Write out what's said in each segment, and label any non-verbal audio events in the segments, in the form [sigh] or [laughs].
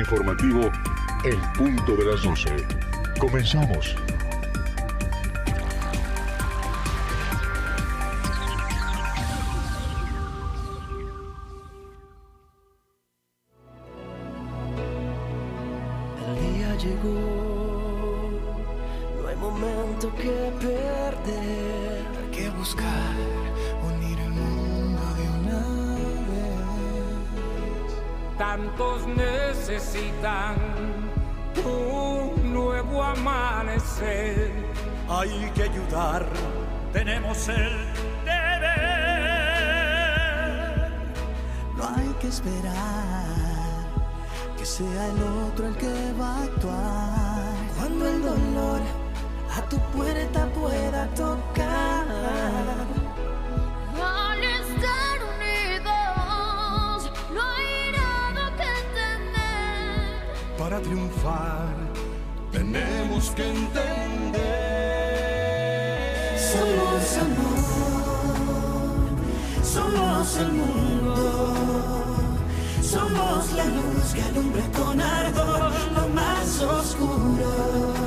Informativo El Punto de las 12. Comenzamos. hay que ayudar, tenemos el deber. No hay que esperar que sea el otro el que va a actuar. Cuando el dolor a tu puerta pueda tocar. Estar unidos, no hay nada que para triunfar tenemos que entender. Somos amor, somos el mundo, somos la luz que alumbra con ardor lo más oscuro.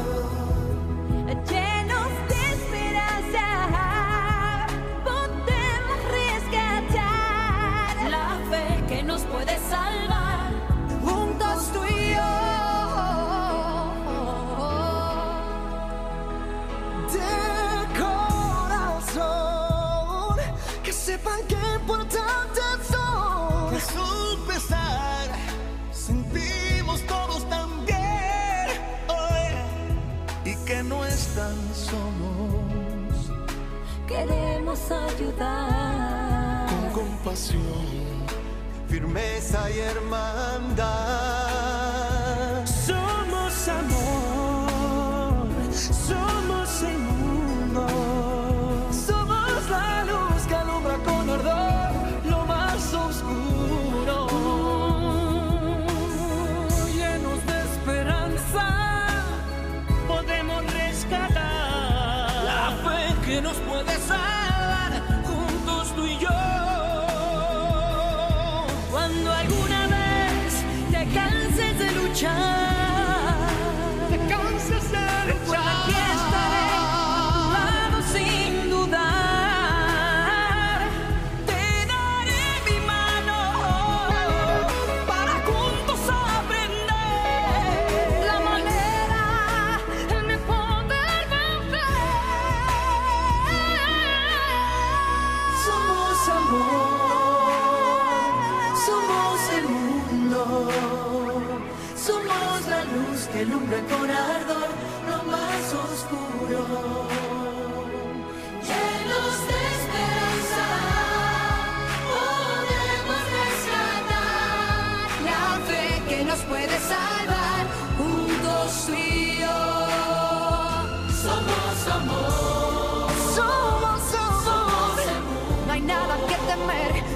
ayudar. Con compasión, firmeza y hermandad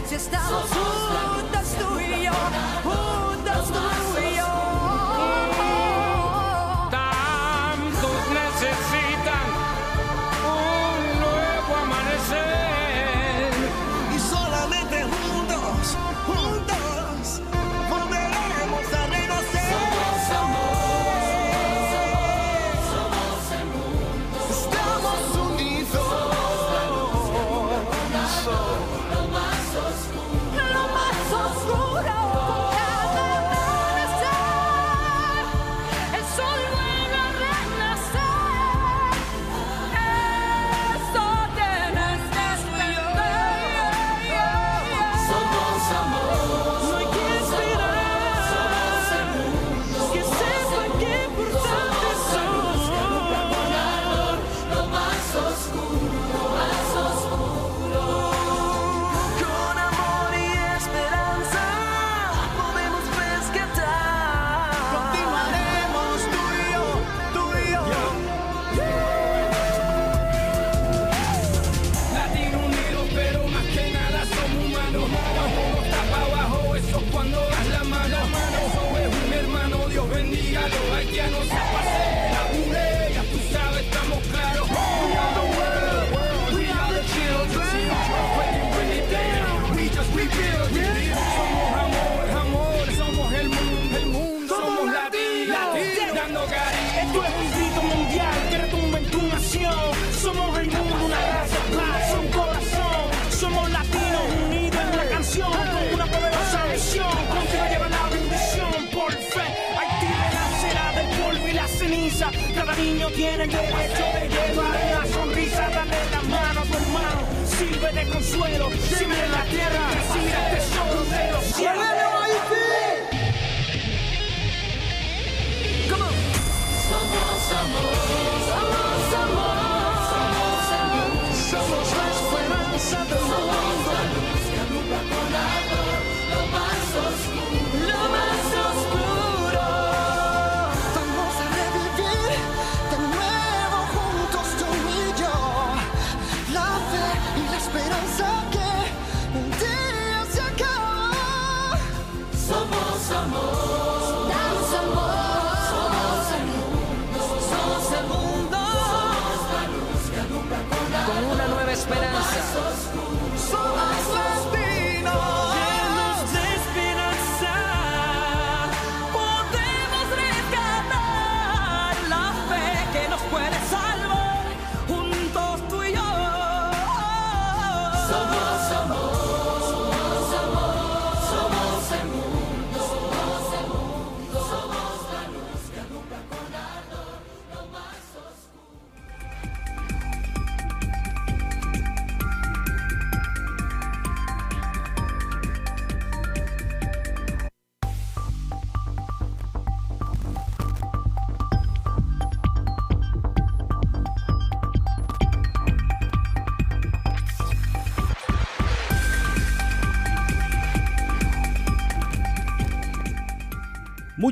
Gdzie stan cud, nas tu niño tiene el derecho de llevar una sonrisa. Dale la mano a tu hermano. Sirve de consuelo. Siempre en la tierra. Recibe el tesoro de los cielos.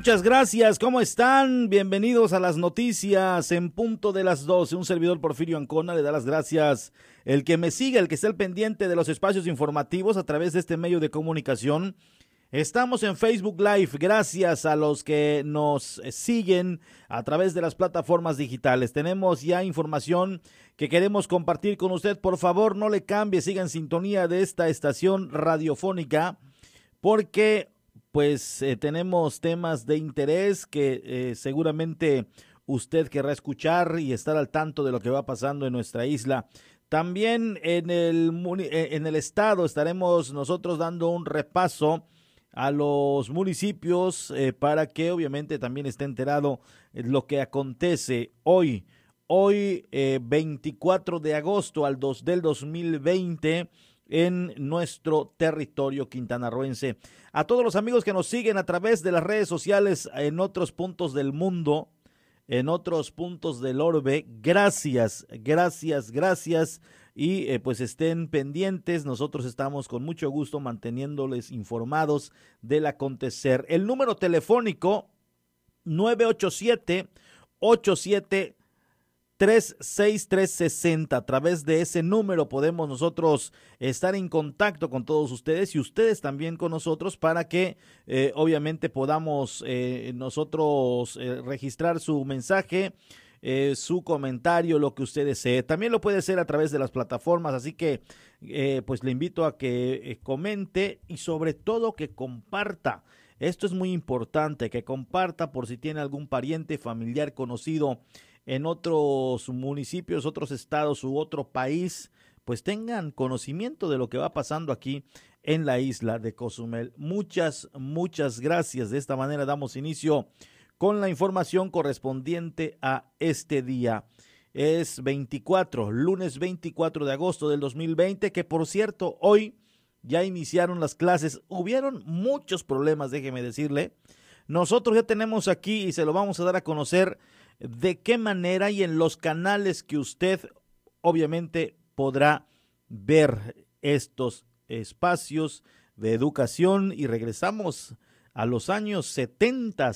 Muchas gracias, ¿cómo están? Bienvenidos a las noticias en punto de las 12. Un servidor Porfirio Ancona le da las gracias. El que me siga, el que esté al pendiente de los espacios informativos a través de este medio de comunicación. Estamos en Facebook Live, gracias a los que nos siguen a través de las plataformas digitales. Tenemos ya información que queremos compartir con usted. Por favor, no le cambie, siga en sintonía de esta estación radiofónica porque pues eh, tenemos temas de interés que eh, seguramente usted querrá escuchar y estar al tanto de lo que va pasando en nuestra isla. También en el, eh, en el estado estaremos nosotros dando un repaso a los municipios para que obviamente también esté enterado lo que acontece hoy. Hoy, eh, 24 de agosto al 2 del 2020, en nuestro territorio quintanarroense. A todos los amigos que nos siguen a través de las redes sociales en otros puntos del mundo, en otros puntos del orbe, gracias, gracias, gracias. Y eh, pues estén pendientes, nosotros estamos con mucho gusto manteniéndoles informados del acontecer. El número telefónico 987 87 36360. A través de ese número podemos nosotros estar en contacto con todos ustedes y ustedes también con nosotros para que eh, obviamente podamos eh, nosotros eh, registrar su mensaje. su comentario, lo que usted desee. También lo puede hacer a través de las plataformas, así que pues le invito a que comente y sobre todo que comparta. Esto es muy importante, que comparta por si tiene algún pariente, familiar, conocido en otros municipios, otros estados u otro país, pues tengan conocimiento de lo que va pasando aquí en la isla de Cozumel. Muchas, muchas gracias. De esta manera damos inicio con la información correspondiente a este día. Es 24, lunes 24 de agosto del 2020, que por cierto, hoy ya iniciaron las clases. Hubieron muchos problemas, déjeme decirle. Nosotros ya tenemos aquí y se lo vamos a dar a conocer de qué manera y en los canales que usted obviamente podrá ver estos espacios de educación y regresamos a los años 70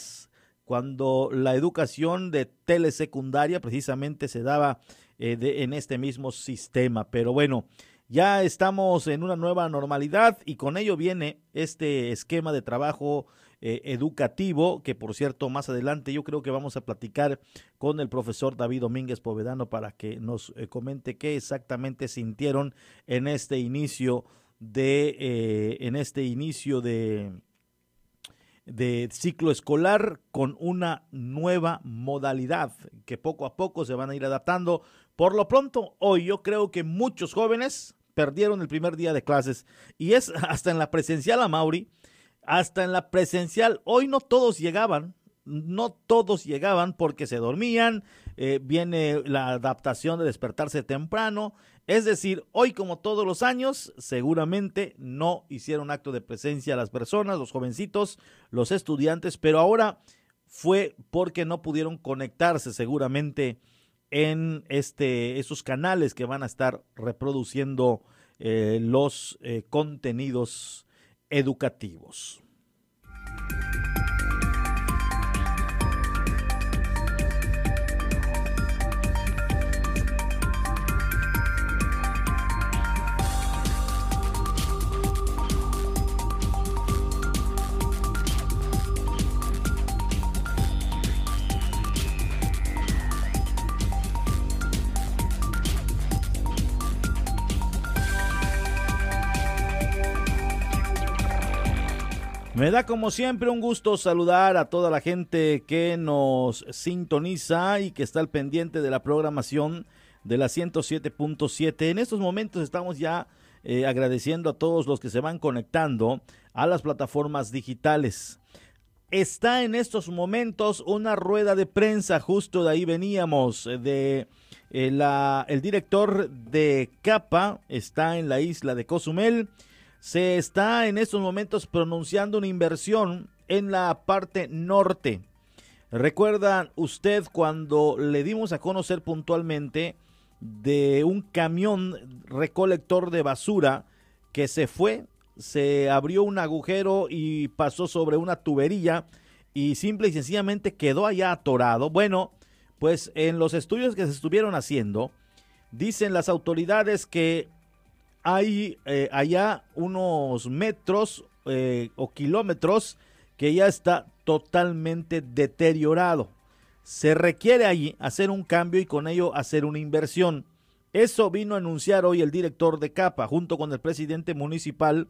cuando la educación de telesecundaria precisamente se daba eh, en este mismo sistema. Pero bueno, ya estamos en una nueva normalidad y con ello viene este esquema de trabajo eh, educativo, que por cierto más adelante yo creo que vamos a platicar con el profesor David Domínguez Povedano para que nos eh, comente qué exactamente sintieron en este inicio de, eh, en este inicio de, de ciclo escolar con una nueva modalidad que poco a poco se van a ir adaptando. Por lo pronto, hoy yo creo que muchos jóvenes perdieron el primer día de clases y es [laughs] hasta en la presencial a Mauri, hasta en la presencial, hoy no todos llegaban, no todos llegaban porque se dormían, eh, viene la adaptación de despertarse temprano, es decir, hoy como todos los años, seguramente no hicieron acto de presencia las personas, los jovencitos, los estudiantes, pero ahora fue porque no pudieron conectarse seguramente en este, esos canales que van a estar reproduciendo eh, los eh, contenidos educativos. Me da como siempre un gusto saludar a toda la gente que nos sintoniza y que está al pendiente de la programación de la 107.7. En estos momentos estamos ya eh, agradeciendo a todos los que se van conectando a las plataformas digitales. Está en estos momentos una rueda de prensa, justo de ahí veníamos, de eh, la, el director de CAPA, está en la isla de Cozumel se está en estos momentos pronunciando una inversión en la parte norte. ¿Recuerda usted cuando le dimos a conocer puntualmente de un camión recolector de basura que se fue, se abrió un agujero y pasó sobre una tubería y simple y sencillamente quedó allá atorado? Bueno, pues en los estudios que se estuvieron haciendo, dicen las autoridades que hay eh, allá unos metros eh, o kilómetros que ya está totalmente deteriorado. Se requiere allí hacer un cambio y con ello hacer una inversión. Eso vino a anunciar hoy el director de CAPA junto con el presidente municipal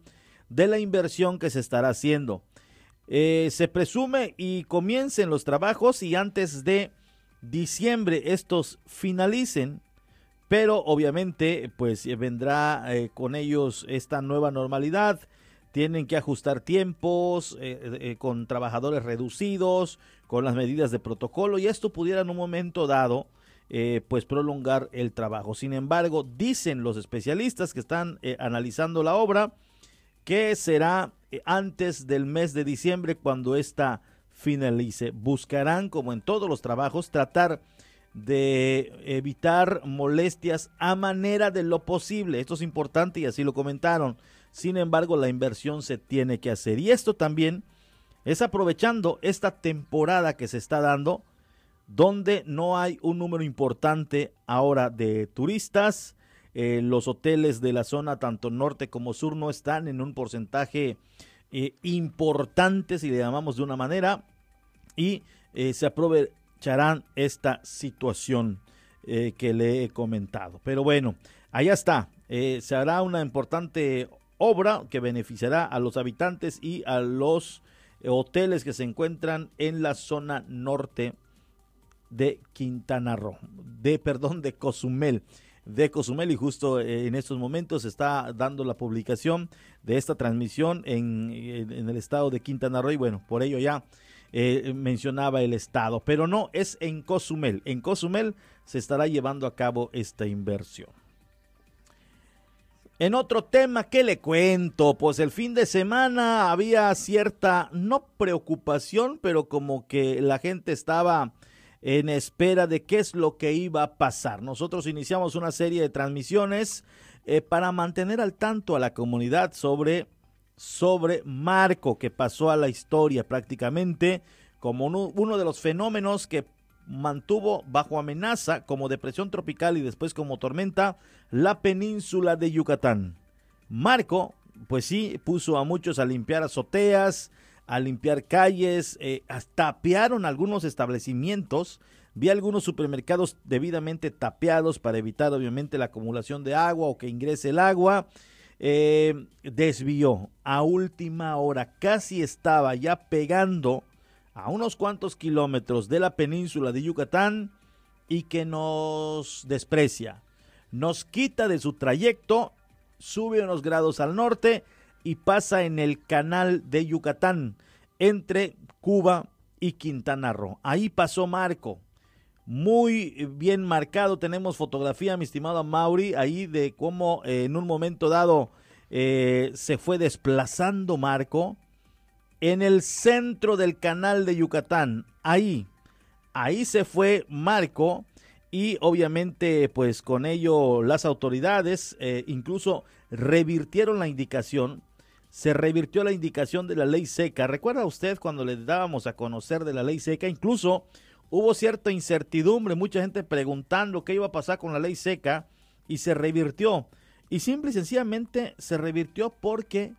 de la inversión que se estará haciendo. Eh, se presume y comiencen los trabajos y antes de diciembre estos finalicen pero obviamente pues eh, vendrá eh, con ellos esta nueva normalidad. Tienen que ajustar tiempos eh, con trabajadores reducidos, con las medidas de protocolo y esto pudiera en un momento dado pues prolongar el trabajo. Sin embargo, dicen los especialistas que están analizando la obra que será antes del mes de diciembre cuando esta finalice. Buscarán, como en todos los trabajos, tratar de evitar molestias a manera de lo posible. Esto es importante y así lo comentaron. Sin embargo, la inversión se tiene que hacer. Y esto también es aprovechando esta temporada que se está dando, donde no hay un número importante ahora de turistas. Eh, los hoteles de la zona, tanto norte como sur, no están en un porcentaje eh, importante, si le llamamos de una manera, y eh, se, aprove echarán esta situación eh, que le he comentado. Pero bueno, allá está. Eh, se hará una importante obra que beneficiará a los habitantes y a los hoteles que se encuentran en la zona norte de Quintana Roo, de perdón, de Cozumel, de Cozumel y justo eh, en estos momentos se está dando la publicación de esta transmisión en el estado de Quintana Roo y bueno, por ello ya eh, mencionaba el Estado, pero no, es en Cozumel. En Cozumel se estará llevando a cabo esta inversión. En otro tema, ¿qué le cuento? Pues el fin de semana había cierta, no preocupación, pero como que la gente estaba en espera de qué es lo que iba a pasar. Nosotros iniciamos una serie de transmisiones eh, para mantener al tanto a la comunidad sobre sobre Marco, que pasó a la historia prácticamente como uno, de los fenómenos que mantuvo bajo amenaza como depresión tropical y después como tormenta la península de Yucatán. Marco, pues sí, puso a muchos a limpiar azoteas, a limpiar calles, eh, hasta tapearon algunos establecimientos. Vi algunos supermercados debidamente tapeados para evitar obviamente la acumulación de agua o que ingrese el agua. Eh, desvió a última hora, casi estaba ya pegando a unos cuantos kilómetros de la península de Yucatán y que nos desprecia, nos quita de su trayecto, sube unos grados al norte y pasa en el canal de Yucatán entre Cuba y Quintana Roo. Ahí pasó Marco. Muy bien marcado, tenemos fotografía, mi estimado Mauri, ahí de cómo eh, en un momento dado eh, se fue desplazando Marco en el centro del canal de Yucatán. Ahí, ahí se fue Marco y obviamente pues con ello las autoridades eh, incluso revirtieron la indicación se revirtió la indicación de la ley seca. ¿Recuerda usted cuando le dábamos a conocer de la ley seca? Incluso hubo cierta incertidumbre, mucha gente preguntando qué iba a pasar con la ley seca y se revirtió. Y simple y sencillamente se revirtió porque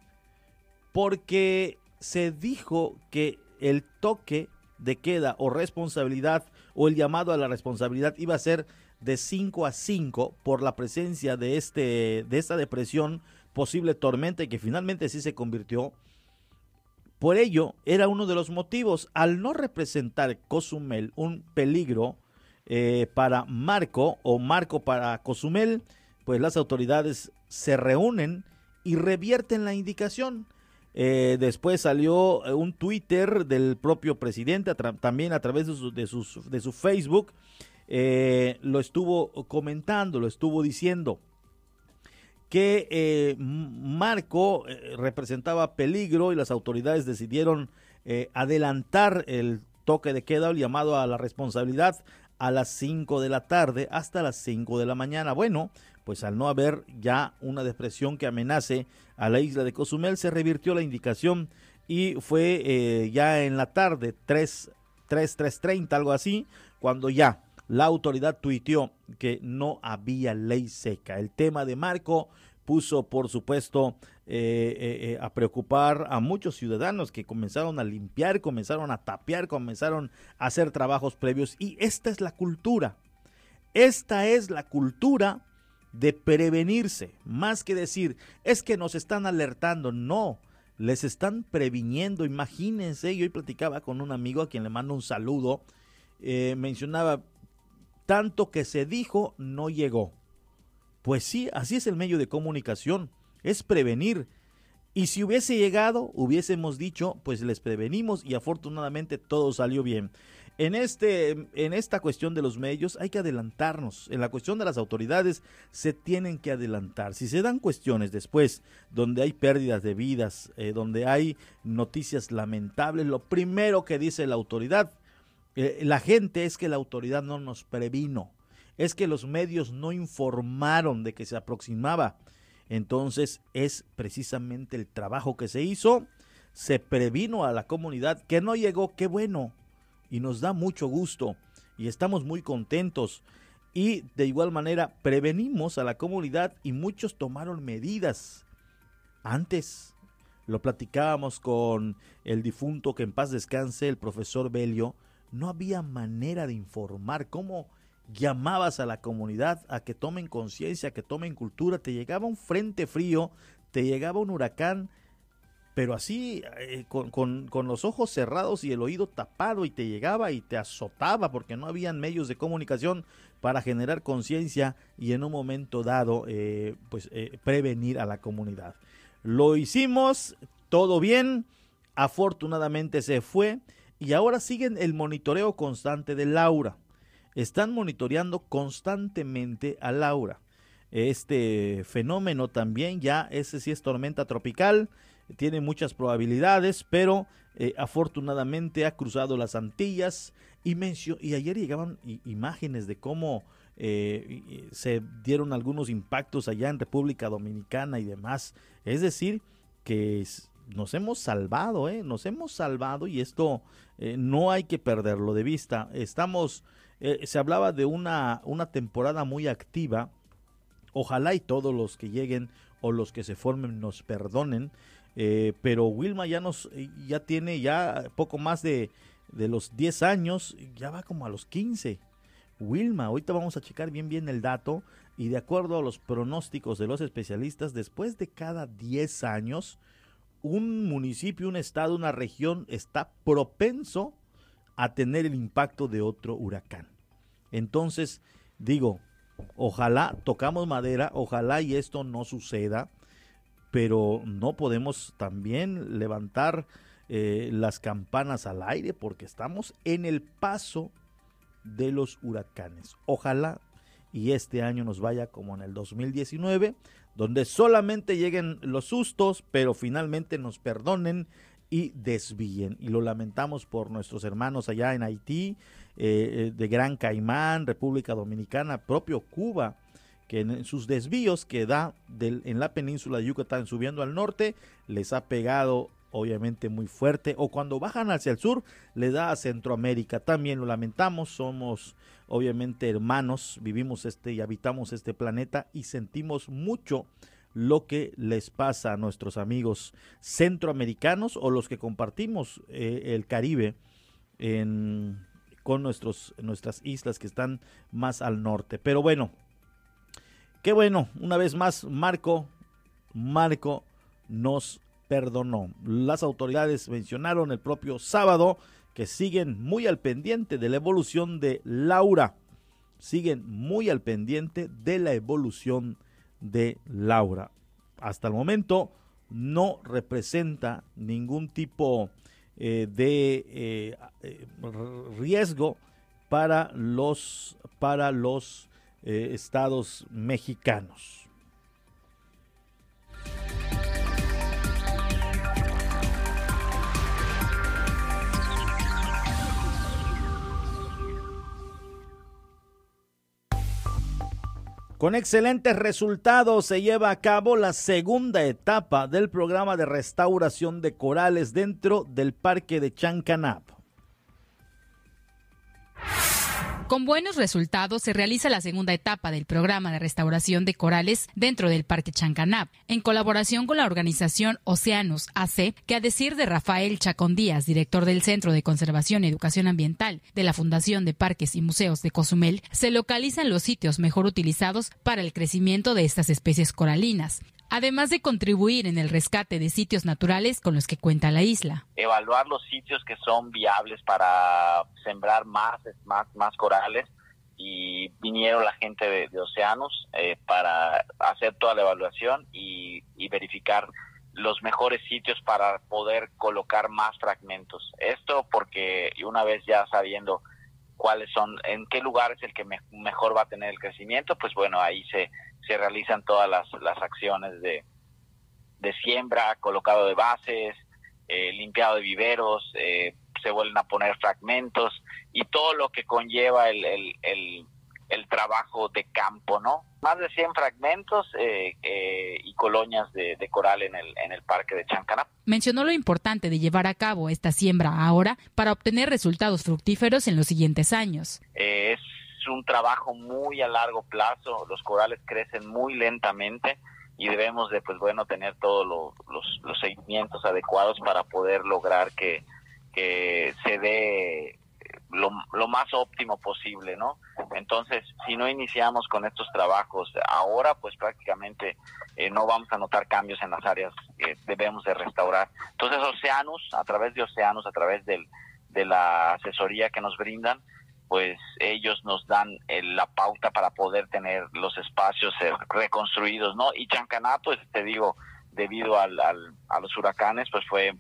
porque se dijo que el toque de queda o responsabilidad o el llamado a la responsabilidad iba a ser de 5 a 5 por la presencia de este de esta depresión posible tormenta que finalmente sí se convirtió. Por ello, era uno de los motivos, al no representar Cozumel un peligro eh, para Marco o Marco para Cozumel, pues las autoridades se reúnen y revierten la indicación. Eh, después salió eh, un Twitter del propio presidente, también a través de su, de de su Facebook, lo estuvo comentando, lo estuvo diciendo que eh, Marco eh, representaba peligro y las autoridades decidieron eh, adelantar el toque de queda, el llamado a la responsabilidad, a las 5 de la tarde hasta las 5 de la mañana. Bueno, pues al no haber ya una depresión que amenace a la isla de Cozumel, se revirtió la indicación y fue ya en la tarde, 3, 3, 3.30, algo así, cuando ya la autoridad tuiteó que no había ley seca. El tema de Marco puso, por supuesto, eh, eh, eh, a preocupar a muchos ciudadanos que comenzaron a limpiar, comenzaron a tapear, comenzaron a hacer trabajos previos. Y esta es la cultura. Esta es la cultura de prevenirse, más que decir, es que nos están alertando, no, les están previniendo, imagínense, yo hoy platicaba con un amigo a quien le mando un saludo, mencionaba, tanto que se dijo, no llegó. Pues sí, así es el medio de comunicación, es prevenir. Y si hubiese llegado, hubiésemos dicho, pues les prevenimos y afortunadamente todo salió bien. En, este, en esta cuestión de los medios hay que adelantarnos. En la cuestión de las autoridades se tienen que adelantar. Si se dan cuestiones después donde hay pérdidas de vidas, eh, donde hay noticias lamentables, lo primero que dice la autoridad, la gente es que la autoridad no nos previno, es que los medios no informaron de que se aproximaba. Entonces es precisamente el trabajo que se hizo, se previno a la comunidad que no llegó, qué bueno, y nos da mucho gusto y estamos muy contentos. Y de igual manera prevenimos a la comunidad y muchos tomaron medidas. Antes lo platicábamos con el difunto que en paz descanse, el profesor Belio, no había manera de informar cómo llamabas a la comunidad a que tomen conciencia, a que tomen cultura, te llegaba un frente frío, te llegaba un huracán, pero así eh, con, con, los ojos cerrados y el oído tapado y te llegaba y te azotaba porque no habían medios de comunicación para generar conciencia y en un momento dado eh, pues eh, prevenir a la comunidad. Lo hicimos, todo bien, afortunadamente se fue y ahora siguen el monitoreo constante de Laura. Están monitoreando constantemente a Laura. Este fenómeno también ya, ese sí es tormenta tropical, tiene muchas probabilidades, pero eh, afortunadamente ha cruzado las Antillas y, y ayer llegaban imágenes de cómo eh, se dieron algunos impactos allá en República Dominicana y demás. Es decir, que nos hemos salvado, ¿eh? nos hemos salvado y esto eh, no hay que perderlo de vista. Estamos, eh, se hablaba de una, una temporada muy activa. Ojalá y todos los que lleguen o los que se formen nos perdonen. Eh, pero Wilma ya nos, ya tiene ya poco más de, de los 10 años, ya va como a los 15. Wilma. Ahorita vamos a checar bien bien el dato y de acuerdo a los pronósticos de los especialistas, después de cada 10 años, un municipio, un estado, una región está propenso a tener el impacto de otro huracán. Entonces, digo, ojalá, tocamos madera, ojalá y esto no suceda, pero no podemos también levantar eh, las campanas al aire porque estamos en el paso de los huracanes. Ojalá y este año nos vaya como en el 2019, donde solamente lleguen los sustos, pero finalmente nos perdonen y desvíen. Y lo lamentamos por nuestros hermanos allá en Haití, eh, eh, de Gran Caimán, República Dominicana, propio Cuba, que en sus desvíos que da del, en la península de Yucatán subiendo al norte, les ha pegado obviamente muy fuerte, o cuando bajan hacia el sur, le da a Centroamérica. También lo lamentamos, somos obviamente hermanos, vivimos este y habitamos este planeta y sentimos mucho lo que les pasa a nuestros amigos centroamericanos o los que compartimos eh, el Caribe con nuestros, nuestras islas que están más al norte. Pero bueno, qué bueno, una vez más, Marco, Marco nos perdonó. Las autoridades mencionaron el propio sábado que siguen muy al pendiente de la evolución de Laura. Siguen muy al pendiente de la evolución de Laura. Hasta el momento no representa ningún tipo eh, de eh, eh, riesgo para los, para los estados mexicanos. Con excelentes resultados se lleva a cabo la segunda etapa del programa de restauración de corales dentro del Parque de Chancanap. Con buenos resultados se realiza la segunda etapa del programa de restauración de corales dentro del Parque Chancanap, en colaboración con la organización Océanos AC, que a decir de Rafael Chacón Díaz, director del Centro de Conservación y Educación Ambiental de la Fundación de Parques y Museos de Cozumel, se localizan los sitios mejor utilizados para el crecimiento de estas especies coralinas además de contribuir en el rescate de sitios naturales con los que cuenta la isla. Evaluar los sitios que son viables para sembrar más, más, más corales y vinieron la gente de, Océanos eh, para hacer toda la evaluación y, verificar los mejores sitios para poder colocar más fragmentos. Esto porque una vez ya sabiendo cuáles son, en qué lugar es el que mejor va a tener el crecimiento, pues bueno, ahí se, se realizan todas las, las acciones de, de siembra, colocado de bases, eh, limpiado de viveros, eh, se vuelven a poner fragmentos y todo lo que conlleva el, el, el, trabajo de campo, ¿no? Más de 100 fragmentos eh, y colonias de, de, coral en el, en el parque de Chancana. Mencionó lo importante de llevar a cabo esta siembra ahora para obtener resultados fructíferos en los siguientes años. es un trabajo muy a largo plazo, los corales crecen muy lentamente y debemos de, pues bueno, tener todos los, los, seguimientos adecuados para poder lograr que, que se dé lo, lo, más óptimo posible, ¿no? Entonces, si no iniciamos con estos trabajos ahora, pues prácticamente eh, no vamos a notar cambios en las áreas que debemos de restaurar. Entonces, Oceanus, a través de Oceanus, a través del, de la asesoría que nos brindan, pues ellos nos dan eh, la pauta para poder tener los espacios eh, reconstruidos, ¿no? Y Chancanato, pues, te digo, debido al, a los huracanes, pues fue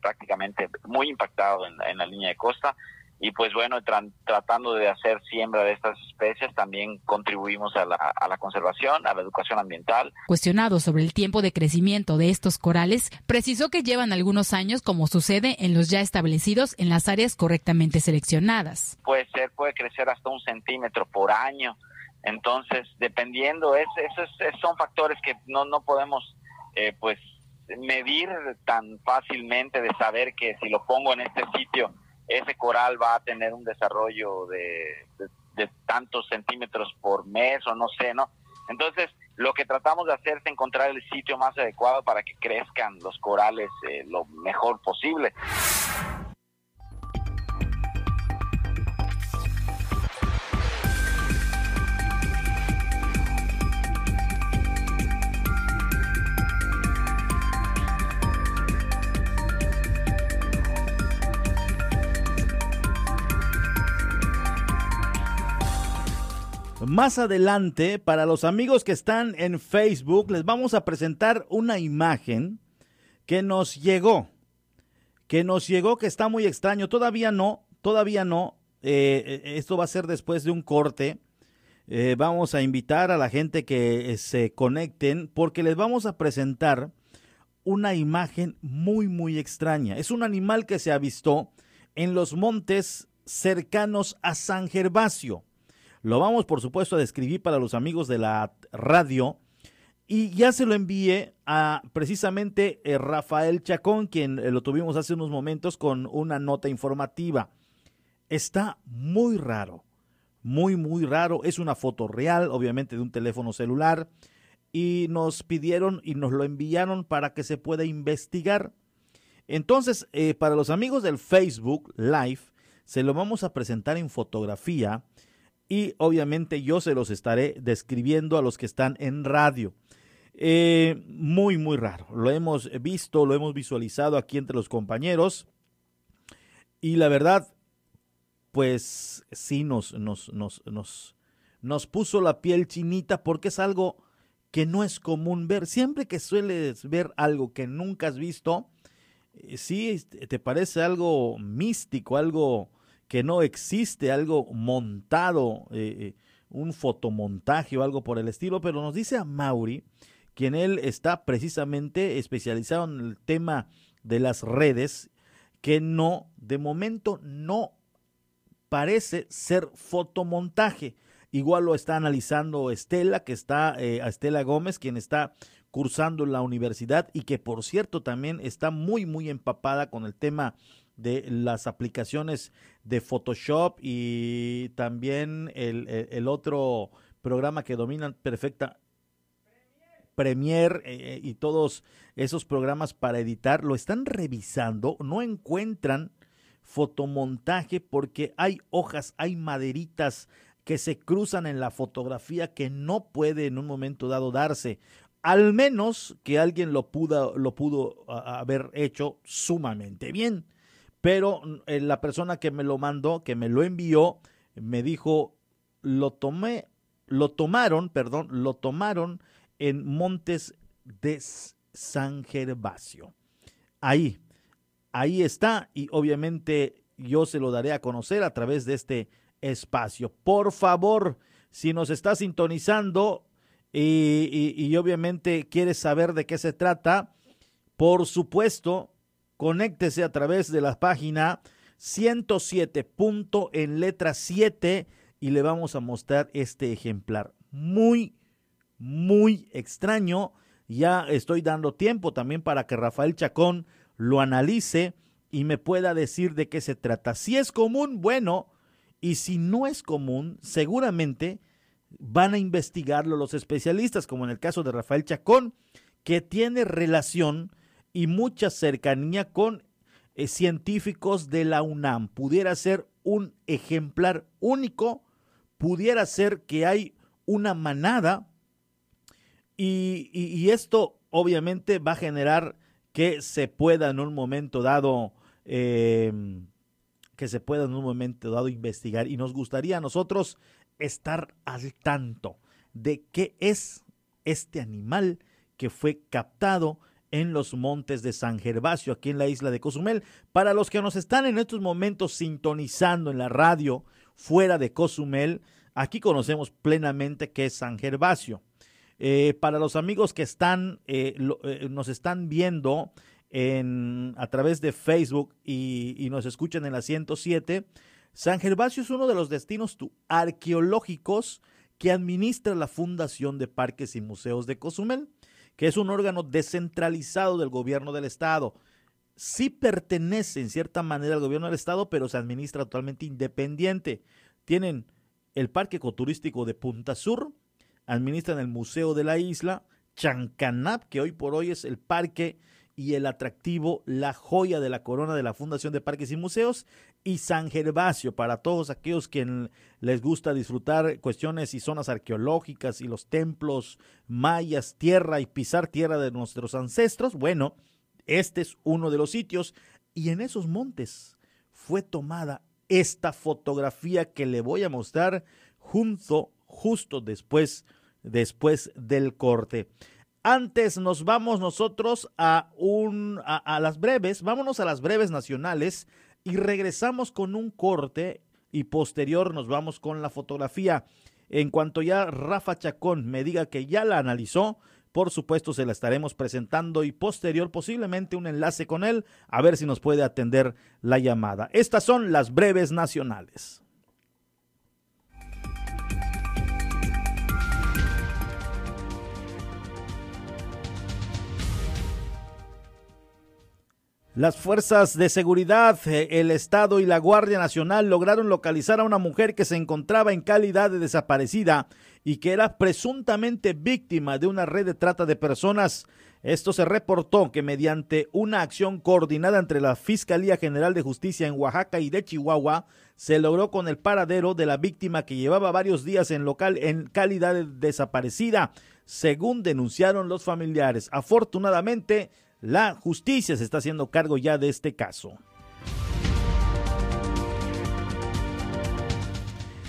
prácticamente muy impactado en, en la línea de costa y pues bueno, tratando de hacer siembra de estas especies, también contribuimos a la, a la, conservación, a la educación ambiental. Cuestionado sobre el tiempo de crecimiento de estos corales, precisó que llevan algunos años como sucede en los ya establecidos en las áreas correctamente seleccionadas. Puede ser, puede crecer hasta un centímetro por año. Entonces, dependiendo, es, esos son factores que no, no podemos, eh, pues, medir tan fácilmente de saber que si lo pongo en este sitio ese coral va a tener un desarrollo de, tantos centímetros por mes o no sé, ¿no? Entonces, lo que tratamos de hacer es encontrar el sitio más adecuado para que crezcan los corales eh, lo mejor posible. Más adelante, para los amigos que están en Facebook, les vamos a presentar una imagen que nos llegó, que nos llegó que está muy extraño. Todavía no, todavía no. Eh, eh, esto va a ser después de un corte. Eh, vamos a invitar a la gente que se conecten porque les vamos a presentar una imagen muy, muy extraña. Es un animal que se avistó en los montes cercanos a San Gervasio. Lo vamos, por supuesto, a describir para los amigos de la radio. Y ya se lo envié a precisamente eh, Rafael Chacón, quien eh, lo tuvimos hace unos momentos con una nota informativa. Está muy raro, muy, muy raro. Es una foto real, obviamente, de un teléfono celular. Y nos pidieron y nos lo enviaron para que se pueda investigar. Entonces, eh, para los amigos del Facebook Live, se lo vamos a presentar en fotografía y obviamente yo se los estaré describiendo a los que están en radio. Eh, muy, muy raro. Lo hemos visto, lo hemos visualizado aquí entre los compañeros. Y la verdad, pues sí nos, nos, nos, nos, nos puso la piel chinita porque es algo que no es común ver. Siempre que sueles ver algo que nunca has visto, eh, sí te parece algo místico, algo que no existe algo montado, eh, eh, un fotomontaje o algo por el estilo, pero nos dice a Mauri, quien él está precisamente especializado en el tema de las redes, que no, de momento no parece ser fotomontaje. Igual lo está analizando Estela, que está, eh, Estela Gómez, quien está cursando la universidad y que por cierto también está muy, muy empapada con el tema de las aplicaciones de Photoshop y también el, otro programa que dominan perfecta Premiere eh, y todos esos programas para editar lo están revisando, no encuentran fotomontaje porque hay hojas, hay maderitas que se cruzan en la fotografía que no puede en un momento dado darse. Al menos que alguien lo pudo, lo pudo haber hecho sumamente bien pero eh, la persona que me lo mandó, que me lo envió, me dijo, lo tomé, lo tomaron, perdón, lo tomaron en Montes de San Gervasio. Ahí, ahí está y obviamente yo se lo daré a conocer a través de este espacio. Por favor, si nos está sintonizando y, y obviamente quieres saber de qué se trata, por supuesto, conéctese a través de la página 107. Punto en letra 7 y le vamos a mostrar este ejemplar. Muy, muy extraño. Ya estoy dando tiempo también para que Rafael Chacón lo analice y me pueda decir de qué se trata. Si es común, bueno, y si no es común, seguramente van a investigarlo los especialistas, como en el caso de Rafael Chacón, que tiene relación y mucha cercanía con eh, científicos de la UNAM. Pudiera ser un ejemplar único, pudiera ser que hay una manada y, esto obviamente va a generar que se pueda en un momento dado em, que se pueda en un momento dado investigar y nos gustaría a nosotros estar al tanto de qué es este animal que fue captado en los montes de San Gervasio, aquí en la isla de Cozumel. Para los que nos están en estos momentos sintonizando en la radio fuera de Cozumel, aquí conocemos plenamente qué es San Gervasio. Eh, para los amigos que están, eh, eh, nos están viendo en, a través de Facebook y, y, nos escuchan en la 107, San Gervasio es uno de los destinos arqueológicos que administra la Fundación de Parques y Museos de Cozumel que es un órgano descentralizado del gobierno del Estado. Sí pertenece en cierta manera al gobierno del Estado, pero se administra totalmente independiente. Tienen el Parque Ecoturístico de Punta Sur, administran el Museo de la Isla, Chancanap, que hoy por hoy es el parque y el atractivo, la joya de la corona de la Fundación de Parques y Museos, y San Gervasio, para todos aquellos que les gusta disfrutar cuestiones y zonas arqueológicas y los templos mayas, tierra y pisar tierra de nuestros ancestros. Bueno, este es uno de los sitios, y en esos montes fue tomada esta fotografía que le voy a mostrar junto, justo después, después del corte. Antes nos vamos nosotros a, un, a, las breves, vámonos a las breves nacionales y regresamos con un corte y posterior nos vamos con la fotografía. En cuanto ya Rafa Chacón me diga que ya la analizó, por supuesto se la estaremos presentando y posterior posiblemente un enlace con él a ver si nos puede atender la llamada. Estas son las breves nacionales. Las fuerzas de seguridad, eh, el Estado y la Guardia Nacional lograron localizar a una mujer que se encontraba en calidad de desaparecida y que era presuntamente víctima de una red de trata de personas. Esto se reportó que mediante una acción coordinada entre la Fiscalía General de Justicia en Oaxaca y de Chihuahua, se logró con el paradero de la víctima que llevaba varios días en local en calidad de desaparecida, según denunciaron los familiares. Afortunadamente, la justicia se está haciendo cargo ya de este caso.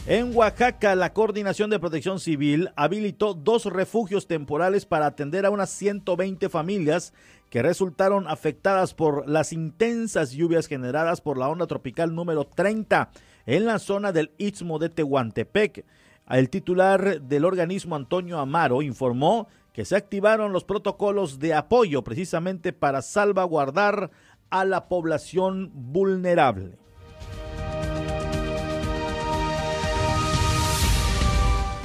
En Oaxaca, la Coordinación de Protección Civil habilitó dos refugios temporales para atender a unas 120 familias que resultaron afectadas por las intensas lluvias generadas por la onda tropical número 30 en la zona del Istmo de Tehuantepec. El titular del organismo, Antonio Amaro, informó que se activaron los protocolos de apoyo precisamente para salvaguardar a la población vulnerable.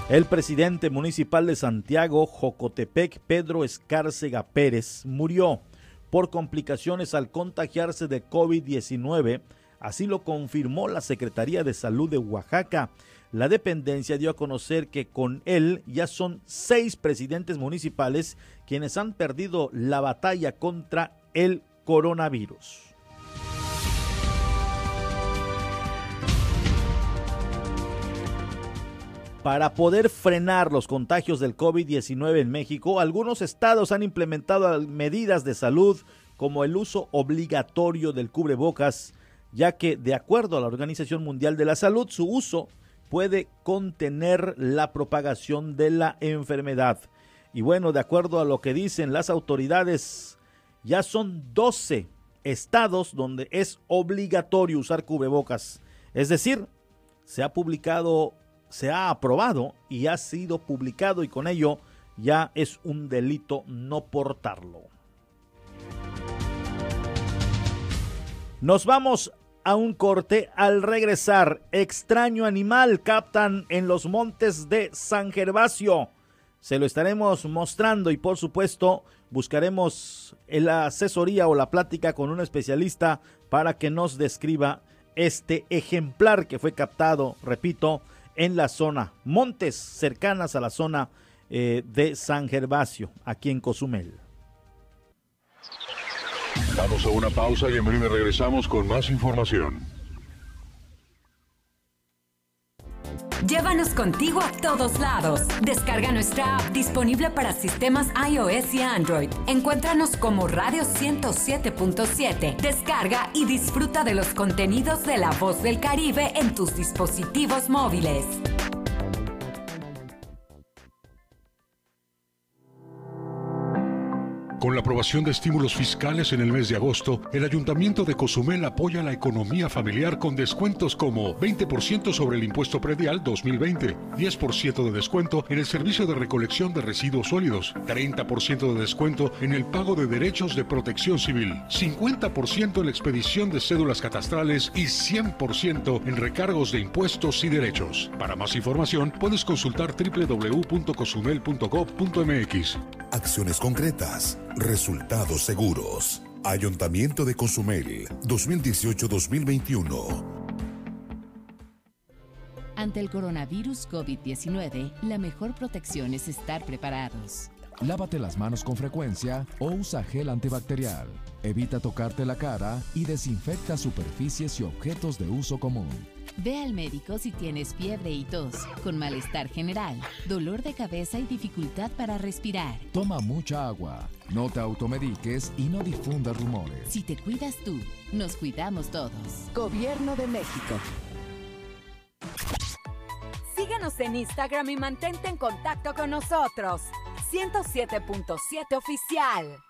El presidente municipal de Santiago, Jocotepec, Pedro Escárcega Pérez, murió por complicaciones al contagiarse de COVID-19. Así lo confirmó la Secretaría de Salud de Oaxaca. La dependencia dio a conocer que con él ya son seis presidentes municipales quienes han perdido la batalla contra el coronavirus. Para poder frenar los contagios del COVID-19 en México, algunos estados han implementado medidas de salud como el uso obligatorio del cubrebocas, ya que de acuerdo a la Organización Mundial de la Salud, su uso puede contener la propagación de la enfermedad. Y bueno, de acuerdo a lo que dicen las autoridades, ya son 12 estados donde es obligatorio usar cubrebocas. Es decir, se ha publicado, se ha aprobado y ha sido publicado y con ello ya es un delito no portarlo. Nos vamos a un corte. Al regresar, extraño animal captan en los montes de San Gervasio. Se lo estaremos mostrando y por supuesto buscaremos la asesoría o la plática con un especialista para que nos describa este ejemplar que fue captado, repito, en la zona, montes cercanas a la zona eh, de San Gervasio, aquí en Cozumel. Vamos a una pausa y en breve regresamos con más información. Llévanos contigo a todos lados. Descarga nuestra app disponible para sistemas iOS y Android. Encuéntranos como Radio 107.7. Descarga y disfruta de los contenidos de La Voz del Caribe en tus dispositivos móviles. Con la aprobación de estímulos fiscales en el mes de agosto, el Ayuntamiento de Cozumel apoya la economía familiar con descuentos como 20% sobre el impuesto predial 2020, 10% de descuento en el servicio de recolección de residuos sólidos, 30% de descuento en el pago de derechos de protección civil, 50% en la expedición de cédulas catastrales y 100% en recargos de impuestos y derechos. Para más información, puedes consultar www.cozumel.gov.mx. Acciones concretas, resultados seguros. Ayuntamiento de Cozumel, 2018-2021. Ante el coronavirus COVID-19, la mejor protección es estar preparados. Lávate las manos con frecuencia o usa gel antibacterial. Evita tocarte la cara y desinfecta superficies y objetos de uso común. Ve al médico si tienes fiebre y tos, con malestar general, dolor de cabeza y dificultad para respirar. Toma mucha agua, no te automediques y no difundas rumores. Si te cuidas tú, nos cuidamos todos. Gobierno de México. Síguenos en Instagram y mantente en contacto con nosotros. 107.7 Oficial.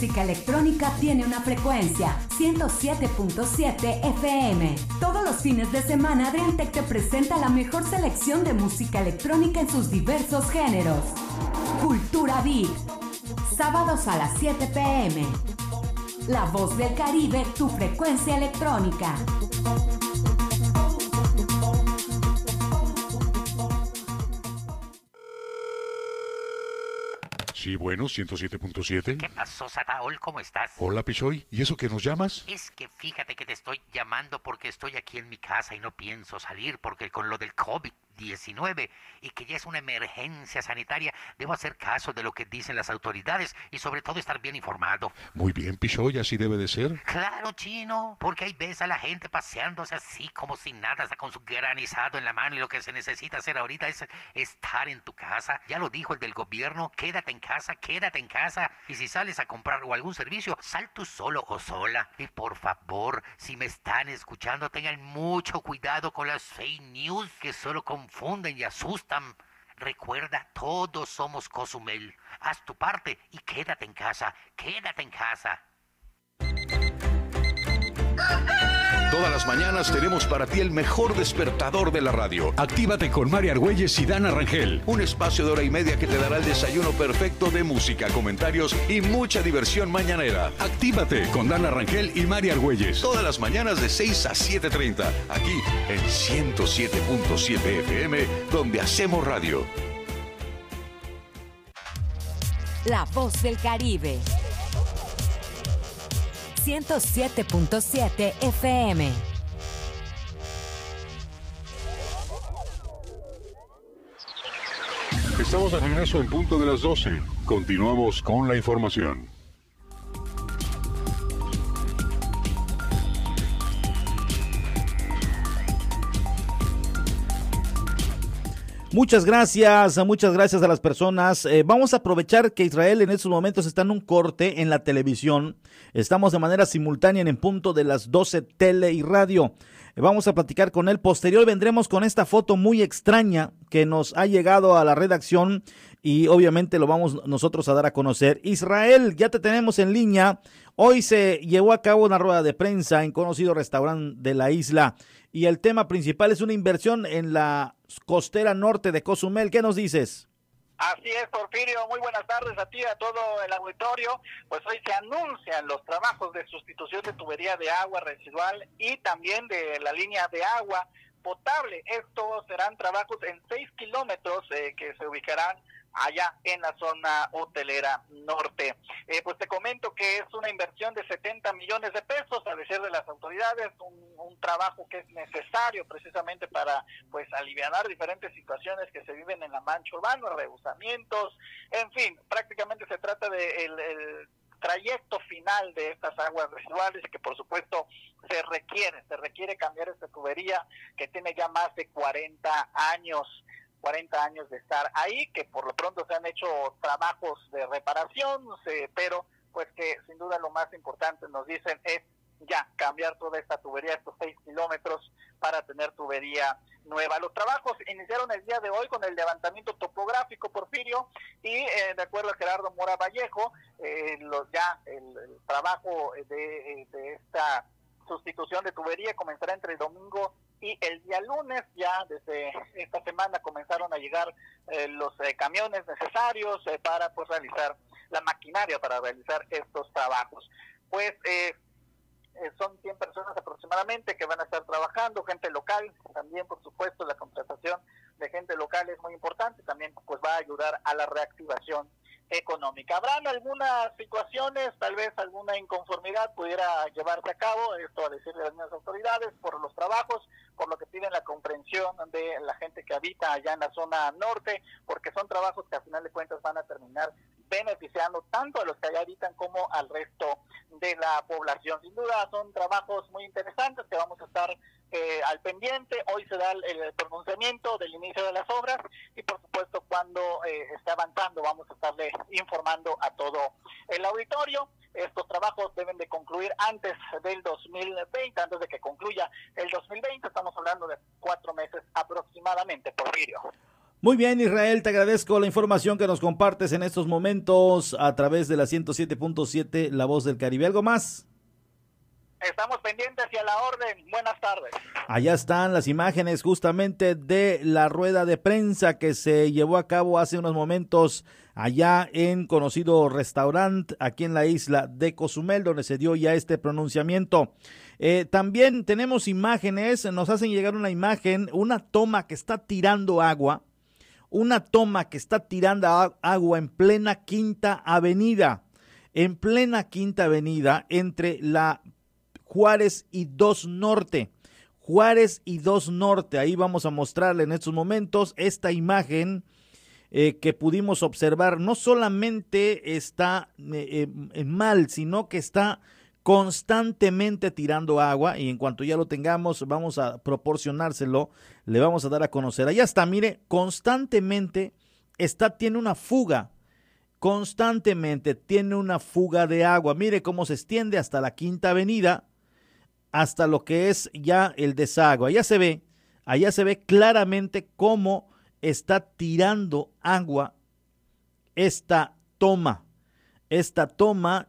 Música electrónica tiene una frecuencia, 107.7 FM. Todos los fines de semana Adriantec te presenta la mejor selección de música electrónica en sus diversos géneros. Cultura Beat. Sábados a las 7 pm. La voz del Caribe, tu frecuencia electrónica. Sí, bueno, 107.7. ¿Qué pasó, Sataol? ¿Cómo estás? Hola, Pichoy. ¿Y eso que nos llamas? Es que fíjate que te estoy llamando porque estoy aquí en mi casa y no pienso salir porque con lo del COVID-19 y que ya es una emergencia sanitaria, debo hacer caso de lo que dicen las autoridades y sobre todo estar bien informado. Muy bien, Pichoy, así debe de ser. Claro, chino, porque ahí ves a la gente paseándose así como sin nada, hasta con su granizado en la mano y lo que se necesita hacer ahorita es estar en tu casa. Ya lo dijo el del gobierno, quédate en casa, quédate en casa. Y si sales a comprar o algún servicio, sal tú solo o sola. Y por favor, si me están escuchando, tengan mucho cuidado con las fake news que solo confunden y asustan. Recuerda, todos somos Cozumel. Haz tu parte y quédate en casa, quédate en casa. Todas las mañanas tenemos para ti el mejor despertador de la radio. Actívate con María Argüelles y Dana Rangel. Un espacio de hora y media que te dará el desayuno perfecto de música, comentarios y mucha diversión mañanera. Actívate con Dana Rangel y María Argüelles. Todas las mañanas de 6 a 7.30. Aquí en 107.7 FM, donde hacemos radio. La voz del Caribe. 107.7 FM. Estamos de regreso en punto de las 12. Continuamos con la información. Muchas gracias, muchas gracias a las personas. Eh, vamos a aprovechar que Israel en estos momentos está en un corte en la televisión. Estamos de manera simultánea en punto de las 12 tele y radio. Eh, vamos a platicar con él. Posterior vendremos con esta foto muy extraña que nos ha llegado a la redacción y obviamente lo vamos nosotros a dar a conocer. Israel, ya te tenemos en línea. Hoy se llevó a cabo una rueda de prensa en conocido restaurante de la isla y el tema principal es una inversión en la costera norte de Cozumel. ¿Qué nos dices? Así es, Porfirio. Muy buenas tardes a ti, y a todo el auditorio. Pues hoy se anuncian los trabajos de sustitución de tubería de agua residual y también de la línea de agua potable. Estos serán trabajos en seis kilómetros eh, que se ubicarán allá en la zona hotelera norte. Eh, pues te comento que es una inversión de 70 millones de pesos, a decir de las autoridades, un, trabajo que es necesario precisamente para pues aliviar diferentes situaciones que se viven en la mancha urbana, rehusamientos, en fin, prácticamente se trata de el, trayecto final de estas aguas residuales que por supuesto se requiere, se requiere cambiar esta tubería que tiene ya más de 40 años. 40 años de estar ahí, que por lo pronto se han hecho trabajos de reparación, pero pues que sin duda lo más importante nos dicen es ya cambiar toda esta tubería, estos 6 kilómetros, para tener tubería nueva. Los trabajos iniciaron el día de hoy con el levantamiento topográfico, Porfirio, y eh, de acuerdo a Gerardo Mora Vallejo, eh, los, ya el, trabajo de, de esta sustitución de tubería comenzará entre el domingo y el día lunes ya desde esta semana comenzaron a llegar eh, los eh, camiones necesarios eh, para pues realizar la maquinaria para realizar estos trabajos. Pues son 100 personas aproximadamente que van a estar trabajando gente local también por supuesto la contratación de gente local es muy importante también pues va a ayudar a la reactivación económica. Habrán algunas situaciones, tal vez alguna inconformidad pudiera llevarse a cabo, esto a decir de las autoridades, por los trabajos, por lo que piden la comprensión de la gente que habita allá en la zona norte, porque son trabajos que a final de cuentas van a terminar beneficiando tanto a los que allá habitan como al resto de la población. Sin duda son trabajos muy interesantes que vamos a estar eh, al pendiente. Hoy se da el, pronunciamiento del inicio de las obras y por supuesto cuando eh, esté avanzando vamos a estarle informando a todo el auditorio. Estos trabajos deben de concluir antes del 2020, antes de que concluya el 2020. Estamos hablando de cuatro meses aproximadamente, Porfirio. Muy bien, Israel, te agradezco la información que nos compartes en estos momentos a través de la 107.7 La Voz del Caribe. ¿Algo más? Estamos pendientes y a la orden. Buenas tardes. Allá están las imágenes justamente de la rueda de prensa que se llevó a cabo hace unos momentos allá en conocido restaurante aquí en la isla de Cozumel, donde se dio ya este pronunciamiento. Eh, también tenemos imágenes, nos hacen llegar una imagen, una toma que está tirando agua, una toma que está tirando agua en plena Quinta Avenida, en plena Quinta Avenida entre la Juárez y 2 Norte. Juárez y 2 Norte. Ahí vamos a mostrarle en estos momentos esta imagen eh, que pudimos observar. No solamente está eh, eh, mal, sino que está constantemente tirando agua y en cuanto ya lo tengamos vamos a proporcionárselo, le vamos a dar a conocer. Allá está, mire, constantemente está, tiene una fuga, constantemente tiene una fuga de agua. Mire cómo se extiende hasta la quinta avenida hasta lo que es ya el desagüe. Allá se ve, allá se ve claramente cómo está tirando agua esta toma, esta toma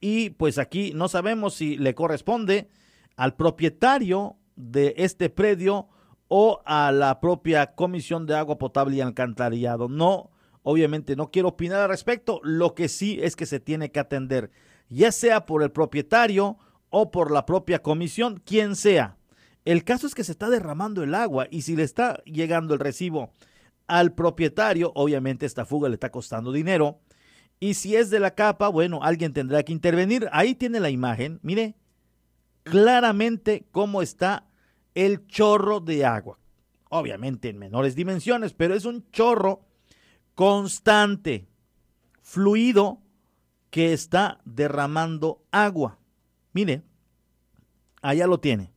y pues aquí no sabemos si le corresponde al propietario de este predio o a la propia Comisión de Agua Potable y Alcantarillado. No, obviamente no quiero opinar al respecto, lo que sí es que se tiene que atender, ya sea por el propietario, o por la propia comisión, quien sea. El caso es que se está derramando el agua y si le está llegando el recibo al propietario, obviamente esta fuga le está costando dinero. Y si es de la capa, bueno, alguien tendrá que intervenir. Ahí tiene la imagen, mire claramente cómo está el chorro de agua. Obviamente en menores dimensiones, pero es un chorro constante, fluido, que está derramando agua. Mire, allá lo tiene.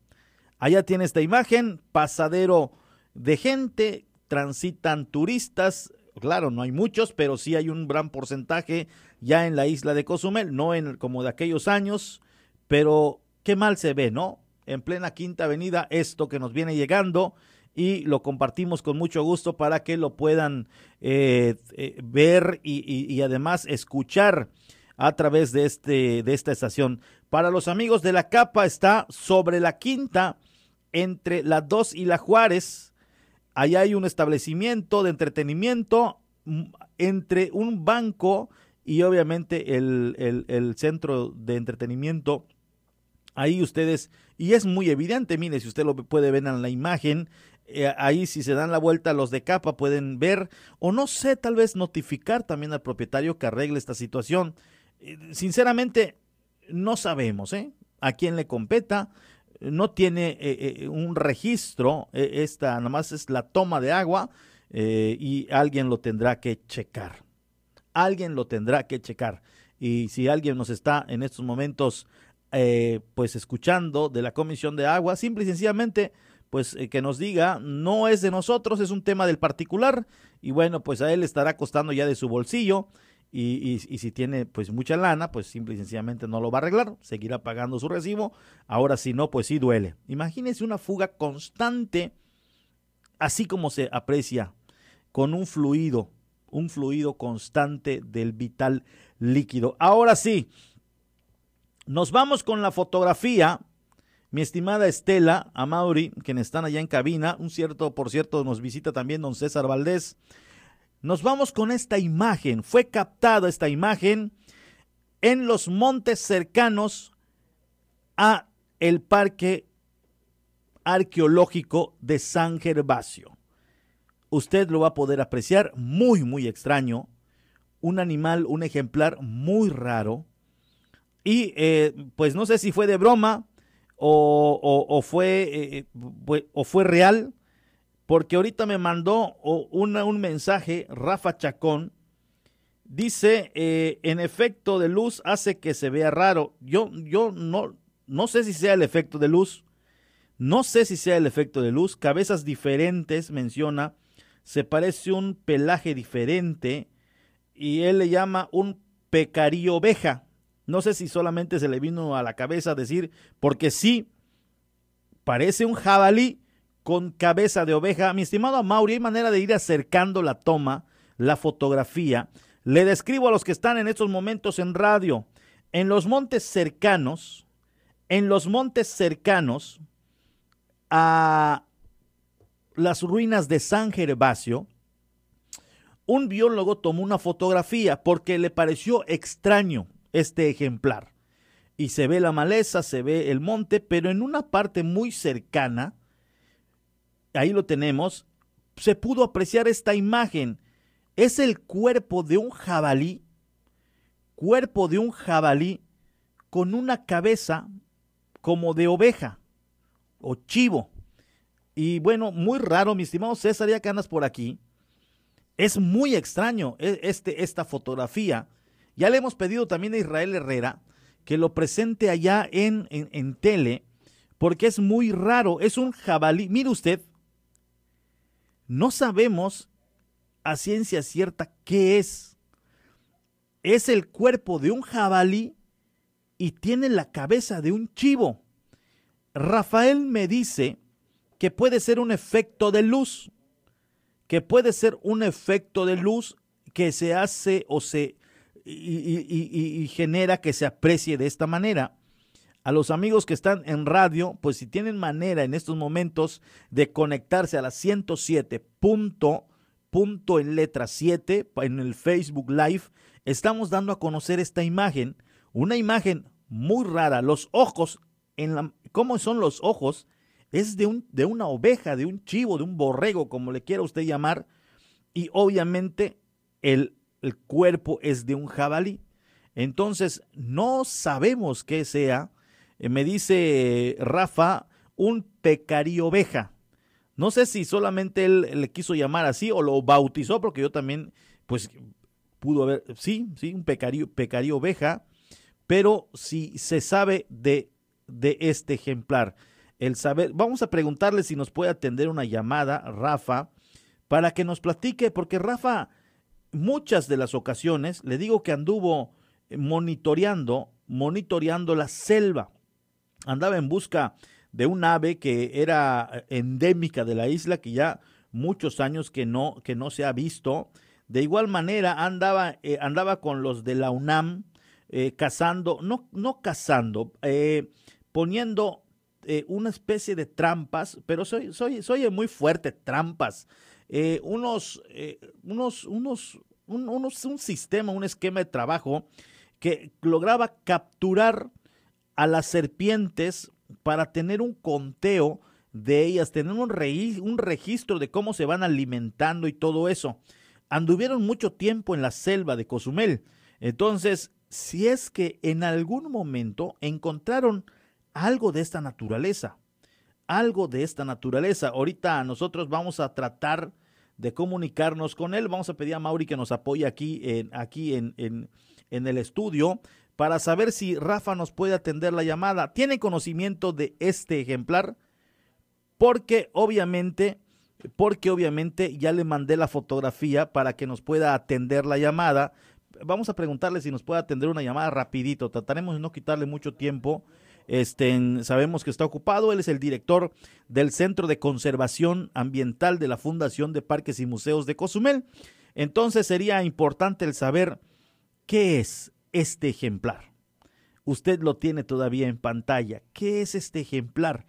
Allá tiene esta imagen, pasadero de gente, transitan turistas, claro, no hay muchos, pero sí hay un gran porcentaje ya en la isla de Cozumel, no en como de aquellos años, pero qué mal se ve, ¿no? En plena Quinta Avenida, esto que nos viene llegando y lo compartimos con mucho gusto para que lo puedan eh, eh, ver y, y, además escuchar a través de, este, de esta estación. Para los amigos de la capa está sobre la quinta, entre la 2 y la Juárez. Allá hay un establecimiento de entretenimiento mm, entre un banco y obviamente el, el, centro de entretenimiento. Ahí ustedes, y es muy evidente, mire, si usted lo puede ver en la imagen, eh, ahí si se dan la vuelta los de capa pueden ver, o no sé, tal vez notificar también al propietario que arregle esta situación. Eh, sinceramente, no sabemos ¿eh? a quién le competa. No tiene eh, un registro, esta nomás es la toma de agua y alguien lo tendrá que checar. Alguien lo tendrá que checar. Y si alguien nos está en estos momentos pues escuchando de la Comisión de Agua, simple y sencillamente pues que nos diga, no es de nosotros, es un tema del particular y bueno, pues a él estará costando ya de su bolsillo y, si tiene pues mucha lana, pues simple y sencillamente no lo va a arreglar, seguirá pagando su recibo. Ahora si no, pues sí duele. Imagínense una fuga constante, así como se aprecia, con un fluido, un fluido constante del vital líquido. Ahora sí, nos vamos con la fotografía. Mi estimada Estela, a Mauri, quienes están allá en cabina, un cierto, por cierto, nos visita también don César Valdés. Nos vamos con esta imagen. Fue captada esta imagen en los montes cercanos a el Parque Arqueológico de San Gervasio. Usted lo va a poder apreciar muy, muy extraño. un animal, un ejemplar muy raro. Y eh, pues no sé si fue de broma o, fue, eh, eh, o fue real, porque ahorita me mandó una, un mensaje Rafa Chacón. Dice, en efecto de luz hace que se vea raro. Yo, yo no, no sé si sea el efecto de luz. No sé si sea el efecto de luz. Cabezas diferentes, menciona. Se parece un pelaje diferente. Y él le llama un pecarío oveja. No sé si solamente se le vino a la cabeza decir, porque sí, parece un jabalí con cabeza de oveja. Mi estimado Mauri, hay manera de ir acercando la toma, la fotografía. Le describo a los que están en estos momentos en radio. En los montes cercanos, en los montes cercanos a las ruinas de San Gervasio, un biólogo tomó una fotografía porque le pareció extraño este ejemplar. Y se ve la maleza, se ve el monte, pero en una parte muy cercana, ahí lo tenemos, se pudo apreciar esta imagen. Es el cuerpo de un jabalí, cuerpo de un jabalí con una cabeza como de oveja o chivo. Y bueno, muy raro, mi estimado César, ya que andas por aquí. Es muy extraño e, este, esta fotografía ya le hemos pedido también a Israel Herrera que lo presente allá en, en, tele, porque es muy raro, es un jabalí. Mire usted, no sabemos a ciencia cierta qué es. Es el cuerpo de un jabalí y tiene la cabeza de un chivo. Rafael me dice que puede ser un efecto de luz, que puede ser un efecto de luz que se hace o se y, genera que se aprecie de esta manera. A los amigos que están en radio, pues si tienen manera en estos momentos de conectarse a la 107 punto, punto en letra 7 en el Facebook Live, estamos dando a conocer esta imagen, una imagen muy rara. Los ojos, en la, ¿cómo son los ojos? Es de, un, de una oveja, de un chivo, de un borrego, como le quiera usted llamar. Y obviamente el el cuerpo es de un jabalí. Entonces, no sabemos qué sea. Eh, me dice Rafa, un pecarí oveja. No sé si solamente él le quiso llamar así o lo bautizó, porque yo también, pues, pudo haber, sí, sí, un pecarí oveja, pero si se sabe de, de este ejemplar, el saber, vamos a preguntarle si nos puede atender una llamada, Rafa, para que nos platique, porque Rafa muchas de las ocasiones, le digo que anduvo monitoreando, monitoreando la selva. Andaba en busca de un ave que era eh, endémica de la isla, que ya muchos años que no, que no se ha visto. De igual manera andaba, eh, andaba con los de la UNAM eh, cazando, no, no cazando, poniendo una especie de trampas, pero soy, soy, soy muy fuerte, trampas unos, unos, unos, un, un sistema, un esquema de trabajo que lograba capturar a las serpientes para tener un conteo de ellas, tener un, un registro de cómo se van alimentando y todo eso. Anduvieron mucho tiempo en la selva de Cozumel. Entonces, si es que en algún momento encontraron algo de esta naturaleza, algo de esta naturaleza, ahorita nosotros vamos a tratar de comunicarnos con él. Vamos a pedir a Mauri que nos apoye aquí, en, aquí en, en, en el estudio para saber si Rafa nos puede atender la llamada. ¿Tiene conocimiento de este ejemplar? Porque obviamente, porque obviamente ya le mandé la fotografía para que nos pueda atender la llamada. Vamos a preguntarle si nos puede atender una llamada rapidito. Trataremos de no quitarle mucho tiempo este, sabemos que está ocupado. Él es el director del Centro de Conservación Ambiental de la Fundación de Parques y Museos de Cozumel. Entonces sería importante el saber qué es este ejemplar. Usted lo tiene todavía en pantalla. ¿Qué es este ejemplar?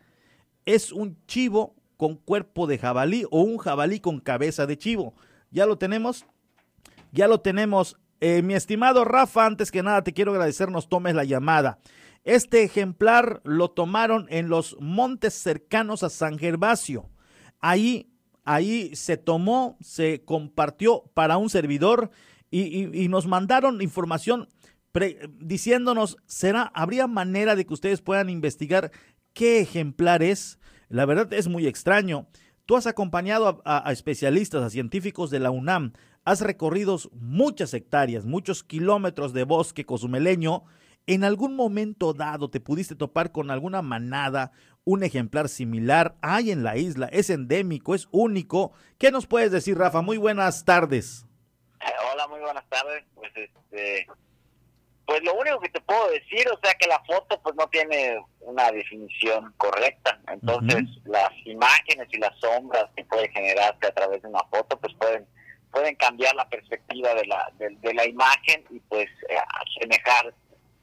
Es un chivo con cuerpo de jabalí o un jabalí con cabeza de chivo. ¿Ya lo tenemos? Ya lo tenemos. Eh, mi estimado Rafa, antes que nada te quiero agradecer, nos tomes la llamada. Este ejemplar lo tomaron en los montes cercanos a San Gervasio. Ahí, ahí se tomó, se compartió para un servidor y, nos mandaron información diciéndonos, ¿será, habría manera de que ustedes puedan investigar qué ejemplar es? La verdad es muy extraño. Tú has acompañado a, especialistas, a científicos de la UNAM, has recorrido muchas hectáreas, muchos kilómetros de bosque cozumeleño. ¿En algún momento dado te pudiste topar con alguna manada, un ejemplar similar? Hay en la isla, es endémico, es único. ¿Qué nos puedes decir, Rafa? Muy buenas tardes. Eh, hola, muy buenas tardes. Pues este, pues lo único que te puedo decir, o sea que la foto pues no tiene una definición correcta, entonces las imágenes y las sombras que puede generarse a través de una foto pues pueden pueden cambiar la perspectiva de la de, la imagen y pues eh, asemejar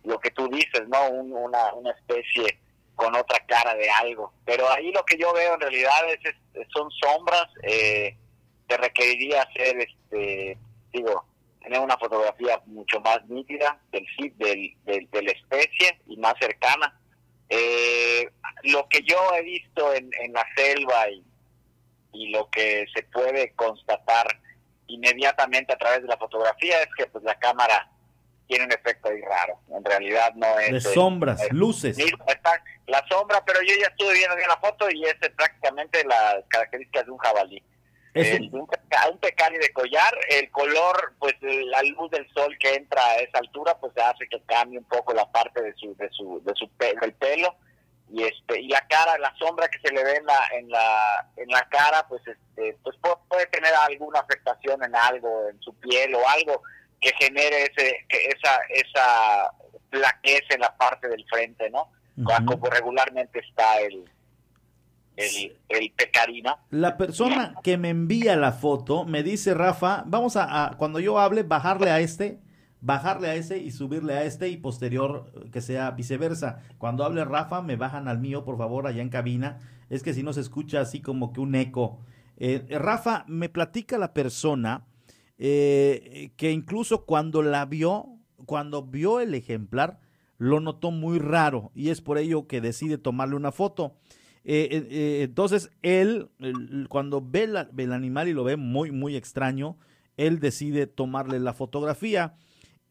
lo que tú dices, ¿no? una, una especie con otra cara de algo. Pero ahí lo que yo veo en realidad es, son sombras, eh, te requeriría hacer, este, digo, tener una fotografía mucho más nítida del, del, de la especie y más cercana. Eh, lo que yo he visto en, en la selva y, y, lo que se puede constatar inmediatamente a través de la fotografía es que pues la cámara tiene un efecto ahí raro. En realidad no es... De sombras, luces. la sombra, pero yo ya estuve viendo bien la foto y es prácticamente las características de un jabalí. Es un, un, pecarí de collar, el color, pues la luz del sol que entra a esa altura, pues hace que cambie un poco la parte de su, de su, de su del pelo y este y la cara, la sombra que se le ve en la, en la, en la cara, pues este, pues puede, tener alguna afectación en algo, en su piel o algo que genere ese, que esa, esa en la parte del frente, ¿no? Como regularmente está el, el, el pecarino. La persona que me envía la foto me dice, Rafa, vamos a, cuando yo hable, bajarle a este, bajarle a ese y subirle a este y posterior que sea viceversa. Cuando hable Rafa, me bajan al mío, por favor, allá en cabina. Es que si no se escucha así como que un eco. Eh, Rafa, me platica la persona eh, que incluso cuando la vio, cuando vio el ejemplar, lo notó muy raro y es por ello que decide tomarle una foto. Eh, eh, eh, entonces, él, cuando ve el animal y lo ve muy, muy extraño, él decide tomarle la fotografía.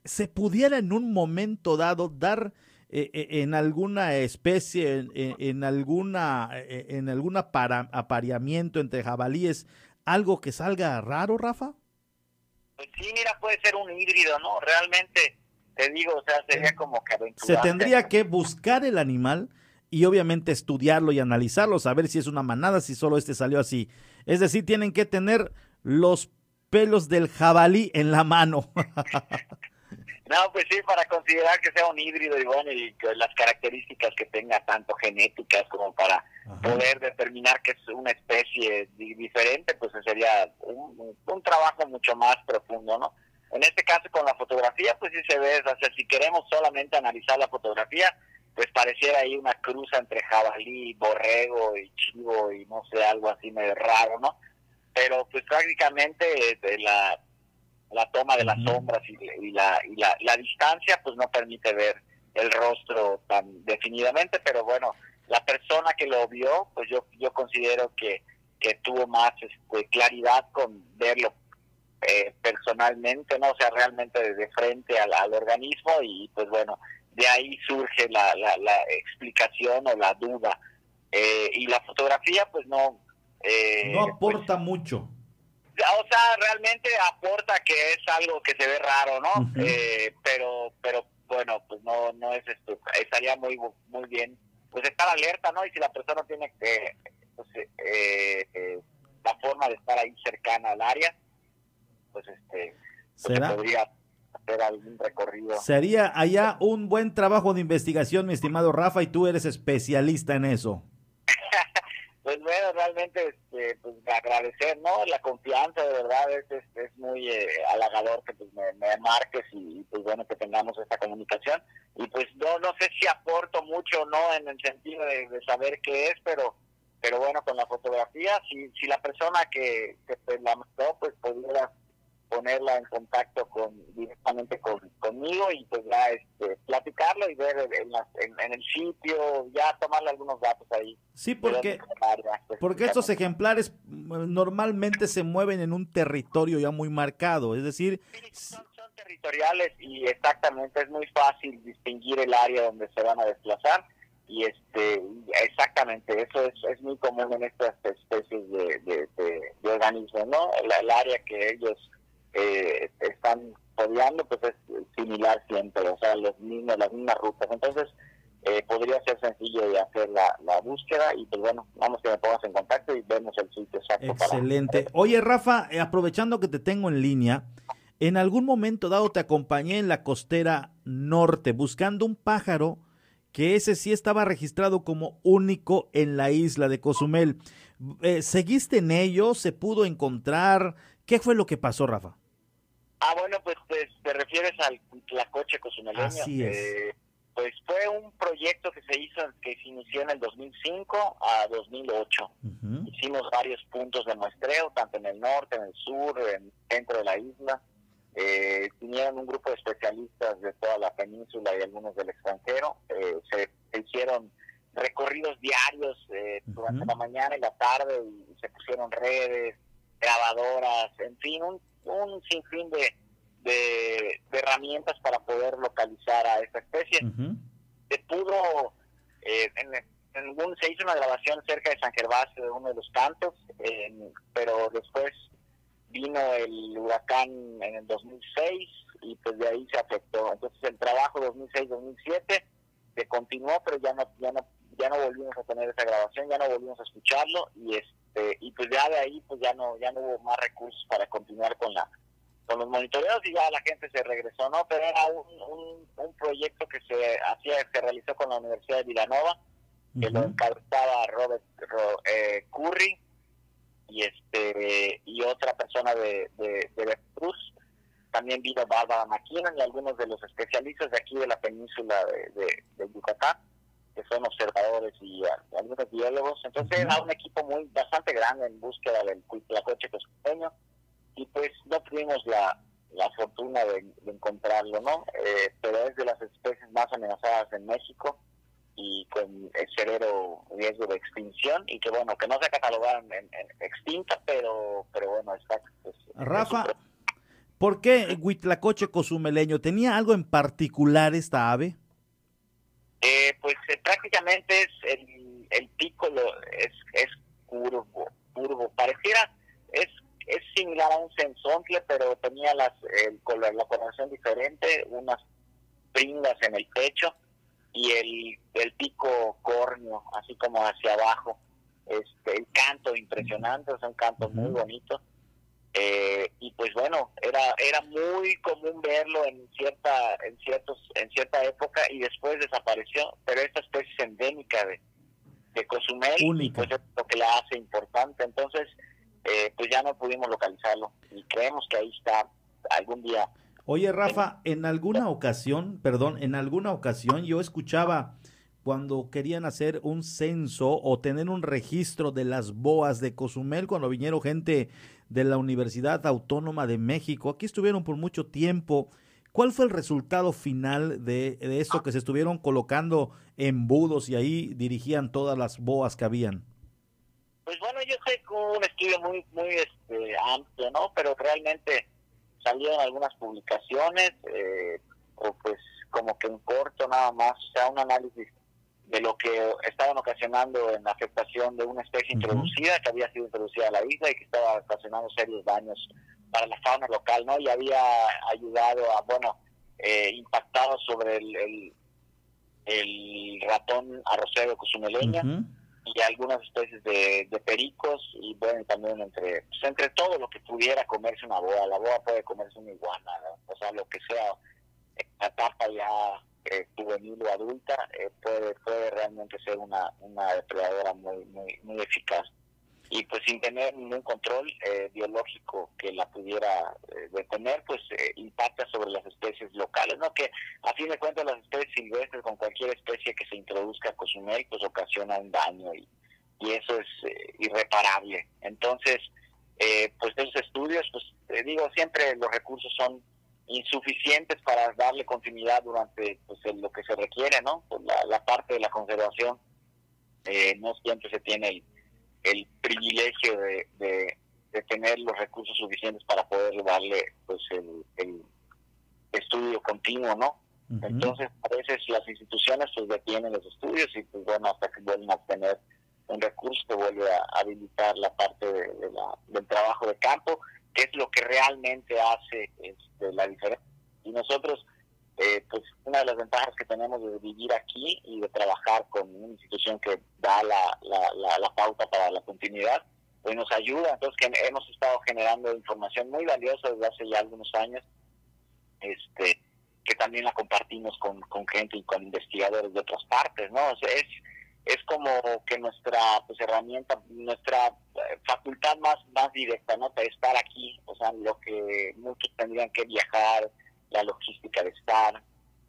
¿Se pudiera en un momento dado dar en alguna especie, en, alguna, en alguna para, apareamiento entre jabalíes, algo que salga raro, Rafa? Pues sí, mira, puede ser un híbrido, ¿no? Realmente, te digo, o sea, sería como que Se tendría que buscar el animal y obviamente estudiarlo y analizarlo, saber si es una manada, si solo este salió así. Es decir, tienen que tener los pelos del jabalí en la mano. [laughs] no, pues sí, para considerar que sea un híbrido y bueno, y las características que tenga tanto genéticas como para poder determinar que es una especie diferente, pues sería un, un, trabajo mucho más profundo, ¿no? En este caso con la fotografía, pues sí se ve, o sea, si queremos solamente analizar la fotografía, pues pareciera ahí una cruza entre jabalí, borrego y chivo y no sé, algo así medio raro, ¿no? Pero pues prácticamente de la, la toma de las sombras y, la, y la, la distancia pues no permite ver el rostro tan definidamente, pero bueno, la persona que lo vio, pues yo, yo considero que, que tuvo más este, claridad con verlo eh, personalmente, ¿no? O sea, realmente de frente al, al organismo y pues bueno, de ahí surge la, la, explicación o la duda. Eh, y la fotografía, pues no... Eh, no aporta mucho. O sea, realmente aporta que es algo que se ve raro, ¿no? eh, pero, pero bueno, pues no, no es esto. Estaría muy, muy bien, pues estar alerta, ¿no? Y si la persona tiene que, pues, eh, eh la forma de estar ahí cercana al área, pues este, pues ¿Será? podría hacer algún recorrido. Sería allá un buen trabajo de investigación, mi estimado Rafa, y tú eres especialista en eso. [laughs] pues bueno, realmente este, pues, agradecer, ¿no? La confianza, de verdad, es, es, muy eh, halagador que pues, me, me, marques y, pues bueno, que tengamos esta comunicación. Y pues no no sé si aporto mucho no en el sentido de, saber qué es, pero pero bueno, con la fotografía, si, si la persona que, que la mostró, pues pudiera ponerla en contacto con directamente con, conmigo y pues ya este, platicarlo y ver en, el sitio, ya tomarle algunos datos ahí. Sí, porque, pues, porque estos ejemplares normalmente se mueven en un territorio ya muy marcado, es decir... son, territoriales y exactamente es muy fácil distinguir el área donde se van a desplazar y este exactamente eso es, es muy común en estas especies de, de, de, organismos no el, área que ellos eh, están rodeando pues es similar siempre o sea los mismos las mismas rutas entonces eh, podría ser sencillo de hacer la, la, búsqueda y pues bueno, vamos que me pongas en contacto y vemos el sitio exacto. Excelente. Oye Rafa, eh, aprovechando que te tengo en línea, en algún momento dado te acompañé en la costera norte buscando un pájaro que ese sí estaba registrado como único en la isla de Cozumel. Eh, ¿Seguiste en ello? ¿Se pudo encontrar? ¿Qué fue lo que pasó, Rafa? Ah, bueno, pues, pues te refieres al coche cozumeleño. Así es. Eh, pues fue un proyecto que se hizo, que se inició en el 2005 a 2008. Hicimos varios puntos de muestreo, tanto en el norte, en el sur, en el centro de la isla. Eh, vinieron un grupo de especialistas de toda la península y algunos del extranjero. Eh, se, hicieron recorridos diarios eh, durante la mañana y la tarde y se pusieron redes, grabadoras, en fin, un, un sinfín de, de, herramientas para poder localizar a esta especie. Se pudo, eh, en, en se hizo una grabación cerca de San Gervasio de uno de los cantos, pero después vino el huracán en el 2006 y pues de ahí se afectó. Entonces el trabajo 2006-2007 se continuó, pero ya no, ya no ya no volvimos a tener esa grabación, ya no volvimos a escucharlo y este y pues ya de ahí pues ya no ya no hubo más recursos para continuar con la con los monitoreos y ya la gente se regresó, ¿no? Pero era un, un, proyecto que se hacía, se realizó con la Universidad de Villanova, que lo encabezaba Robert eh, Curry y este y otra persona de, de, de Veracruz. También vino Bárbara McKinnon y algunos de los especialistas de aquí de la península de, de, Yucatán, que son observadores y algunos biólogos. Entonces era un equipo muy bastante grande en búsqueda del coche cospeño y pues no tuvimos la, la fortuna de, encontrarlo, ¿no? Eh, pero es de las especies más amenazadas en México y con el severo riesgo de extinción y que bueno, que no se catalogaron en, extinta, pero pero bueno, está... Pues, Rafa, ¿por qué Huitlacoche cozumeleño tenía algo en particular esta ave? Eh, pues eh, prácticamente es el, el pico es, es curvo, curvo, pareciera, es es similar a un sensontle, pero tenía las, el, la coloración diferente, unas pringas en el pecho y el, el pico córneo, así como hacia abajo. Este, el canto impresionante, es un canto muy bonito. Eh, y pues bueno, era era muy común verlo en cierta en ciertos en cierta época y después desapareció, pero esta especie es endémica de, de Cozumel y pues es lo que la hace importante. Entonces, eh, pues ya no pudimos localizarlo y creemos que ahí está algún día. Oye, Rafa, en alguna ocasión, perdón, en alguna ocasión yo escuchaba cuando querían hacer un censo o tener un registro de las boas de Cozumel, cuando vinieron gente de la Universidad Autónoma de México, aquí estuvieron por mucho tiempo. ¿Cuál fue el resultado final de, de esto que se estuvieron colocando embudos y ahí dirigían todas las boas que habían? Pues bueno, yo sé que un estudio muy muy este, amplio, ¿no? Pero realmente salieron algunas publicaciones, eh, o pues como que en corto nada más, o sea, un análisis de lo que estaban ocasionando en la afectación de una especie introducida que había sido introducida a la isla y que estaba ocasionando serios daños para la fauna local, ¿no? Y había ayudado a, bueno, eh, impactado sobre el, el, el ratón arrocero cozumeleña y algunas especies de, pericos y bueno también entre pues, entre todo lo que pudiera comerse una boa. La boa puede comerse una iguana o sea lo que sea la etapa ya eh, juvenil o adulta eh, puede puede realmente ser una una depredadora muy muy muy eficaz y pues sin tener ningún control eh, biológico que la pudiera eh, detener, pues eh, impacta sobre las especies locales, ¿no? Que a fin de cuentas las especies silvestres con cualquier especie que se introduzca a Cozumel, pues ocasiona un daño y, y eso es irreparable. Entonces, pues esos estudios, pues digo, siempre los recursos son insuficientes para darle continuidad durante pues lo que se requiere, ¿no? Pues la, la parte de la conservación no siempre se tiene el el privilegio de, de, tener los recursos suficientes para poder darle pues el, estudio continuo, ¿no? Entonces, a veces las instituciones pues detienen los estudios y pues bueno, hasta que vuelven a obtener un recurso se vuelve a habilitar la parte de, la, del trabajo de campo, que es lo que realmente hace este, la diferencia. Y nosotros, eh, pues una de las ventajas que tenemos de vivir aquí y de trabajar con una institución que da la, la, la, pauta para la continuidad, pues nos ayuda. Entonces, que hemos estado generando información muy valiosa desde hace ya algunos años. Este, que también la compartimos con, con gente y con investigadores de otras partes, ¿no? es, es como que nuestra pues, herramienta, nuestra eh, facultad más, más directa, ¿no? De estar aquí, o sea, lo que muchos tendrían que viajar, la logística de estar,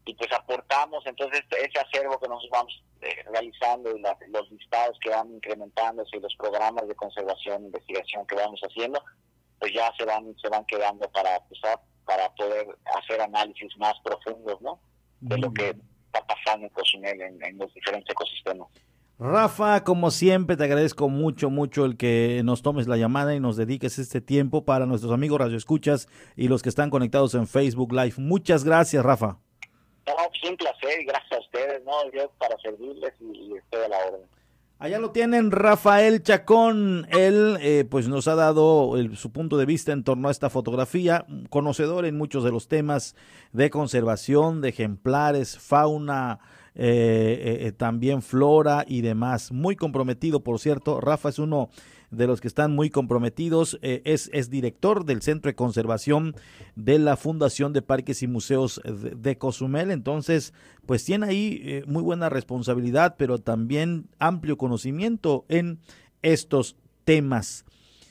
y pues aportamos, entonces ese acervo que nosotros vamos eh, realizando y los listados que van incrementándose y los programas de conservación e investigación que vamos haciendo, pues ya se van se van quedando para pues, para poder hacer análisis más profundos, ¿no? De lo que está pasando en Cozumel en, los diferentes ecosistemas. Rafa, como siempre, te agradezco mucho, mucho el que nos tomes la llamada y nos dediques este tiempo para nuestros amigos Radio Escuchas y los que están conectados en Facebook Live. Muchas gracias, Rafa. No, pues un placer y gracias a ustedes, ¿no? Yo para servirles y estoy a la orden. Allá lo tienen Rafael Chacón. Él eh, pues nos ha dado su punto de vista en torno a esta fotografía, conocedor en muchos de los temas de conservación, de ejemplares, fauna, eh, eh, también flora y demás. Muy comprometido, por cierto. Rafa es uno de los que están muy comprometidos. Eh, es, es, director del Centro de Conservación de la Fundación de Parques y Museos de, Cozumel. Entonces, pues tiene ahí eh, muy buena responsabilidad, pero también amplio conocimiento en estos temas.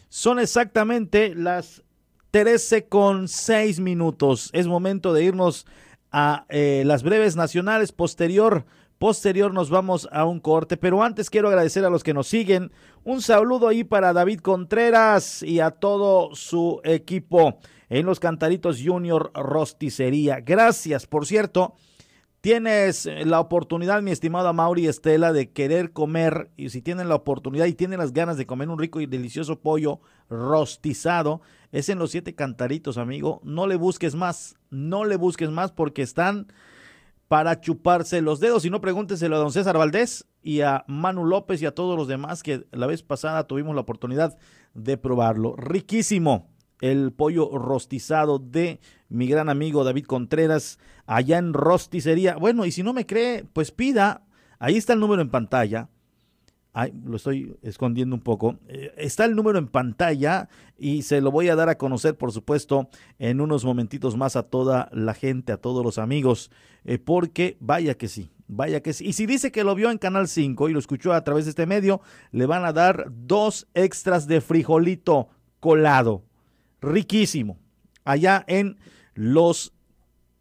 Son exactamente las 13 con 6 minutos. Es momento de irnos a eh, las breves nacionales posterior Posterior nos vamos a un corte, pero antes quiero agradecer a los que nos siguen. Un saludo ahí para David Contreras y a todo su equipo en los Cantaritos Junior Rosticería. Gracias, por cierto. Tienes la oportunidad, mi estimada Mauri Estela, de querer comer, y si tienen la oportunidad y tienen las ganas de comer un rico y delicioso pollo rostizado, es en los siete cantaritos, amigo. No le busques más, no le busques más porque están para chuparse los dedos. Y no pregúnteselo a don César Valdés y a Manu López y a todos los demás que la vez pasada tuvimos la oportunidad de probarlo. Riquísimo el pollo rostizado de mi gran amigo David Contreras allá en Rosticería. Bueno, y si no me cree, pues pida. Ahí está el número en pantalla lo estoy escondiendo un poco. Eh, está el número en pantalla y se lo voy a dar a conocer, por supuesto, en unos momentitos más a toda la gente, a todos los amigos, eh, porque vaya que sí, vaya que sí. Y si dice que lo vio en Canal 5 y lo escuchó a través de este medio, le van a dar dos extras de frijolito colado. Riquísimo. Allá en los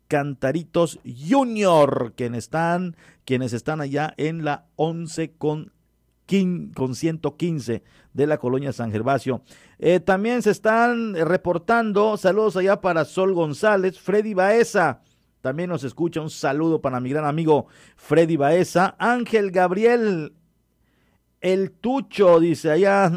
Cantaritos Junior, quienes están, quienes están allá en la 11 con con 115 de la colonia San Gervasio. Eh, también se están reportando saludos allá para Sol González, Freddy Baeza. También nos escucha un saludo para mi gran amigo Freddy Baeza. Ángel Gabriel, el Tucho, dice allá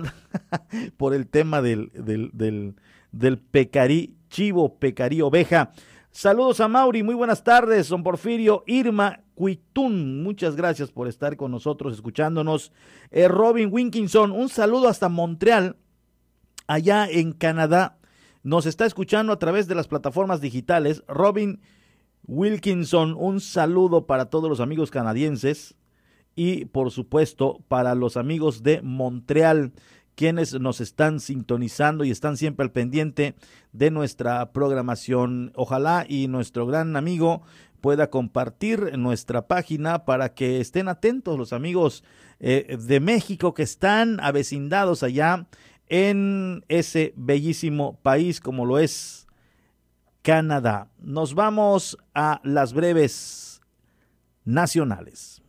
[laughs] por el tema del, del, del, pecarí, chivo, pecarí, oveja. Saludos a Mauri, muy buenas tardes, don Porfirio, Irma, Cuitún, muchas gracias por estar con nosotros, escuchándonos. Eh, Robin Winkinson, un saludo hasta Montreal, allá en Canadá. Nos está escuchando a través de las plataformas digitales. Robin Wilkinson, un saludo para todos los amigos canadienses y por supuesto para los amigos de Montreal quienes nos están sintonizando y están siempre al pendiente de nuestra programación. Ojalá y nuestro gran amigo pueda compartir nuestra página para que estén atentos los amigos eh, de México que están avecindados allá en ese bellísimo país como lo es Canadá. Nos vamos a las breves nacionales.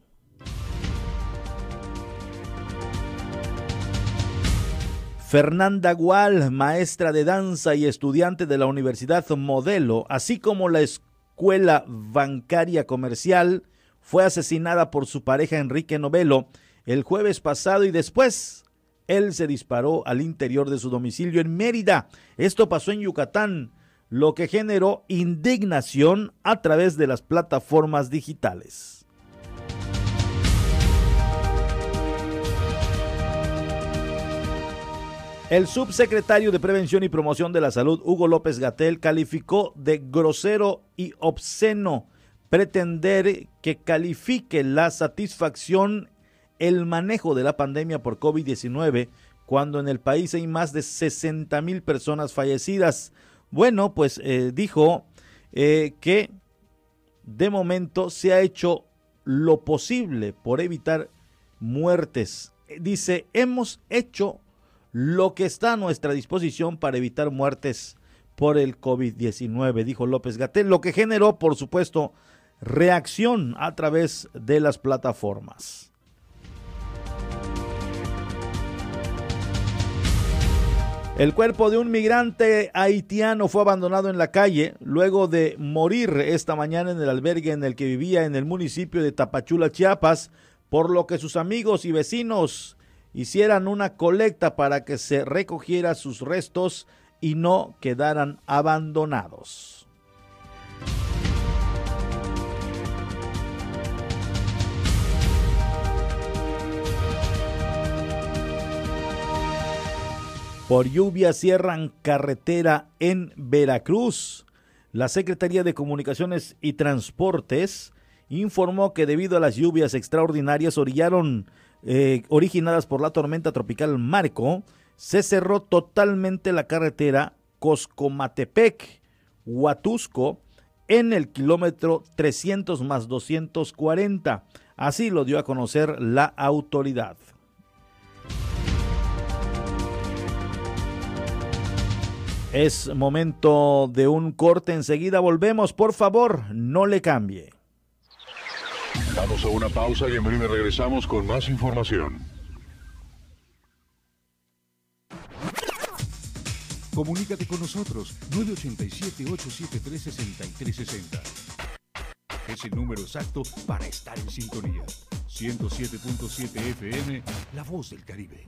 Fernanda Gual, maestra de danza y estudiante de la Universidad Modelo, así como la Escuela escuela bancaria comercial, fue asesinada por su pareja Enrique Novelo el jueves pasado y después él se disparó al interior de su domicilio en Mérida. Esto pasó en Yucatán. lo que generó indignación a través de las plataformas digitales. El subsecretario de Prevención y Promoción de la Salud, Hugo López Gatel, calificó de grosero y obsceno pretender que califique la satisfacción el manejo de la pandemia por COVID-19 cuando en el país hay más de 60 mil personas fallecidas. Bueno, pues eh, dijo eh, que de momento se ha hecho lo posible por evitar muertes. Dice, hemos hecho lo que está a nuestra disposición para evitar muertes por el COVID-19, dijo López Gatel, lo que generó, por supuesto, reacción a través de las plataformas. El cuerpo de un migrante haitiano fue abandonado en la calle luego de morir esta mañana en el albergue en el que vivía en el municipio de Tapachula, Chiapas, por lo que sus amigos y vecinos hicieran una colecta para que se recogiera sus restos y no quedaran abandonados. Por lluvia cierran carretera en Veracruz. La Secretaría de Comunicaciones y Transportes informó que debido a las lluvias extraordinarias orillaron eh, originadas por la tormenta tropical Marco, se cerró totalmente la carretera Coscomatepec, Huatusco, en el kilómetro 300 más 240. Así lo dio a conocer la autoridad. Es momento de un corte, enseguida volvemos, por favor, no le cambie. Damos a una pausa y en breve regresamos con más información. Comunícate con nosotros 987-873-6360. Es el número exacto para estar en sintonía. 107.7 FM, La Voz del Caribe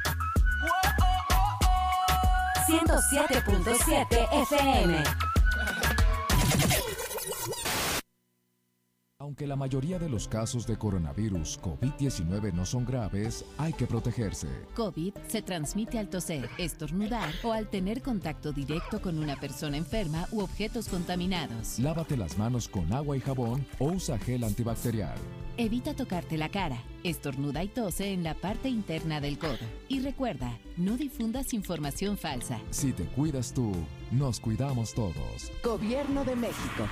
107.7 FM. Aunque la mayoría de los casos de coronavirus COVID-19 no son graves, hay que protegerse. COVID se transmite al toser, estornudar o al tener contacto directo con una persona enferma u objetos contaminados. Lávate las manos con agua y jabón o usa gel antibacterial. Evita tocarte la cara. Estornuda y tose en la parte interna del codo. Y recuerda, no difundas información falsa. Si te cuidas tú, nos cuidamos todos. Gobierno de México.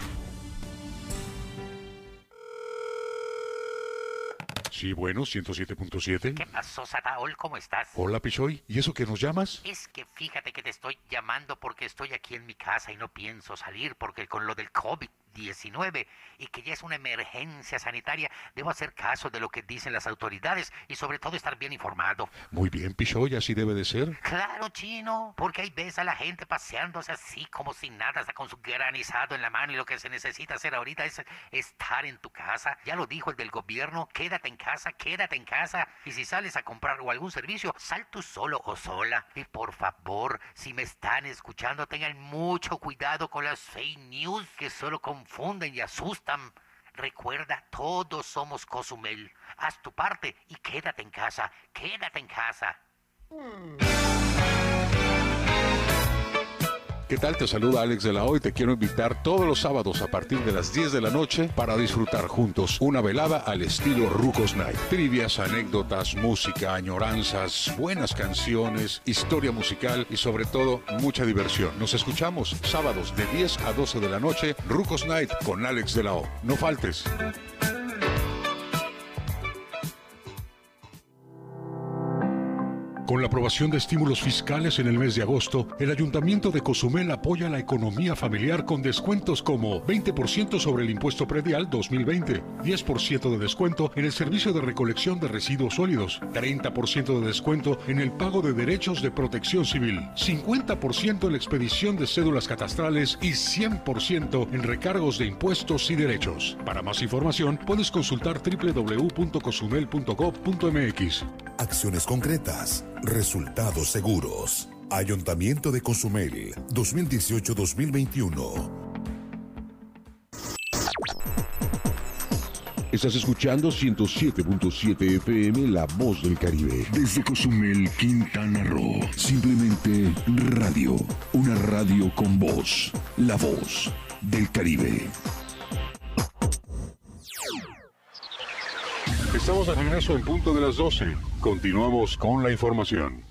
Sí, bueno, 107.7. ¿Qué pasó, Sadaol? ¿Cómo estás? Hola, Pichoy. ¿Y eso que nos llamas? Es que fíjate que te estoy llamando porque estoy aquí en mi casa y no pienso salir porque con lo del COVID 19 y que ya es una emergencia sanitaria, debo hacer caso de lo que dicen las autoridades y sobre todo estar bien informado. Muy bien, Pichoy, así debe de ser. Claro, chino, porque ahí ves a la gente paseándose así como sin nada, hasta con su granizado en la mano y lo que se necesita hacer ahorita es estar en tu casa. Ya lo dijo el del gobierno, quédate en casa, quédate en casa. Y si sales a comprar o algún servicio, sal tú solo o sola. Y por favor, si me están escuchando, tengan mucho cuidado con las fake news que solo con confunden y asustan. Recuerda, todos somos Cozumel. Haz tu parte y quédate en casa, quédate en casa. ¿Qué tal? Te saluda Alex de la Hoy. Te quiero invitar todos los sábados a partir de las 10 de la noche para disfrutar juntos una velada al estilo Rucos Night. Trivias, anécdotas, música, añoranzas, buenas canciones, historia musical y sobre todo mucha diversión. Nos escuchamos sábados de 10 a 12 de la noche, Rucos Night con Alex de la O. No faltes. Con la aprobación de estímulos fiscales en el mes de agosto, el Ayuntamiento de Cozumel apoya la economía familiar con descuentos como 20% sobre el impuesto predial 2020, 10% de descuento en el servicio de recolección de residuos sólidos, 30% de descuento en el pago de derechos de protección civil, 50% en la expedición de cédulas catastrales y 100% en recargos de impuestos y derechos. Para más información, puedes consultar www.cozumel.gov.mx. Acciones concretas, resultados seguros. Ayuntamiento de Cozumel, 2018-2021. Estás escuchando 107.7 FM La Voz del Caribe. Desde Cozumel, Quintana Roo. Simplemente radio. Una radio con voz. La Voz del Caribe. Estamos de regreso en punto de las 12. Continuamos con la información.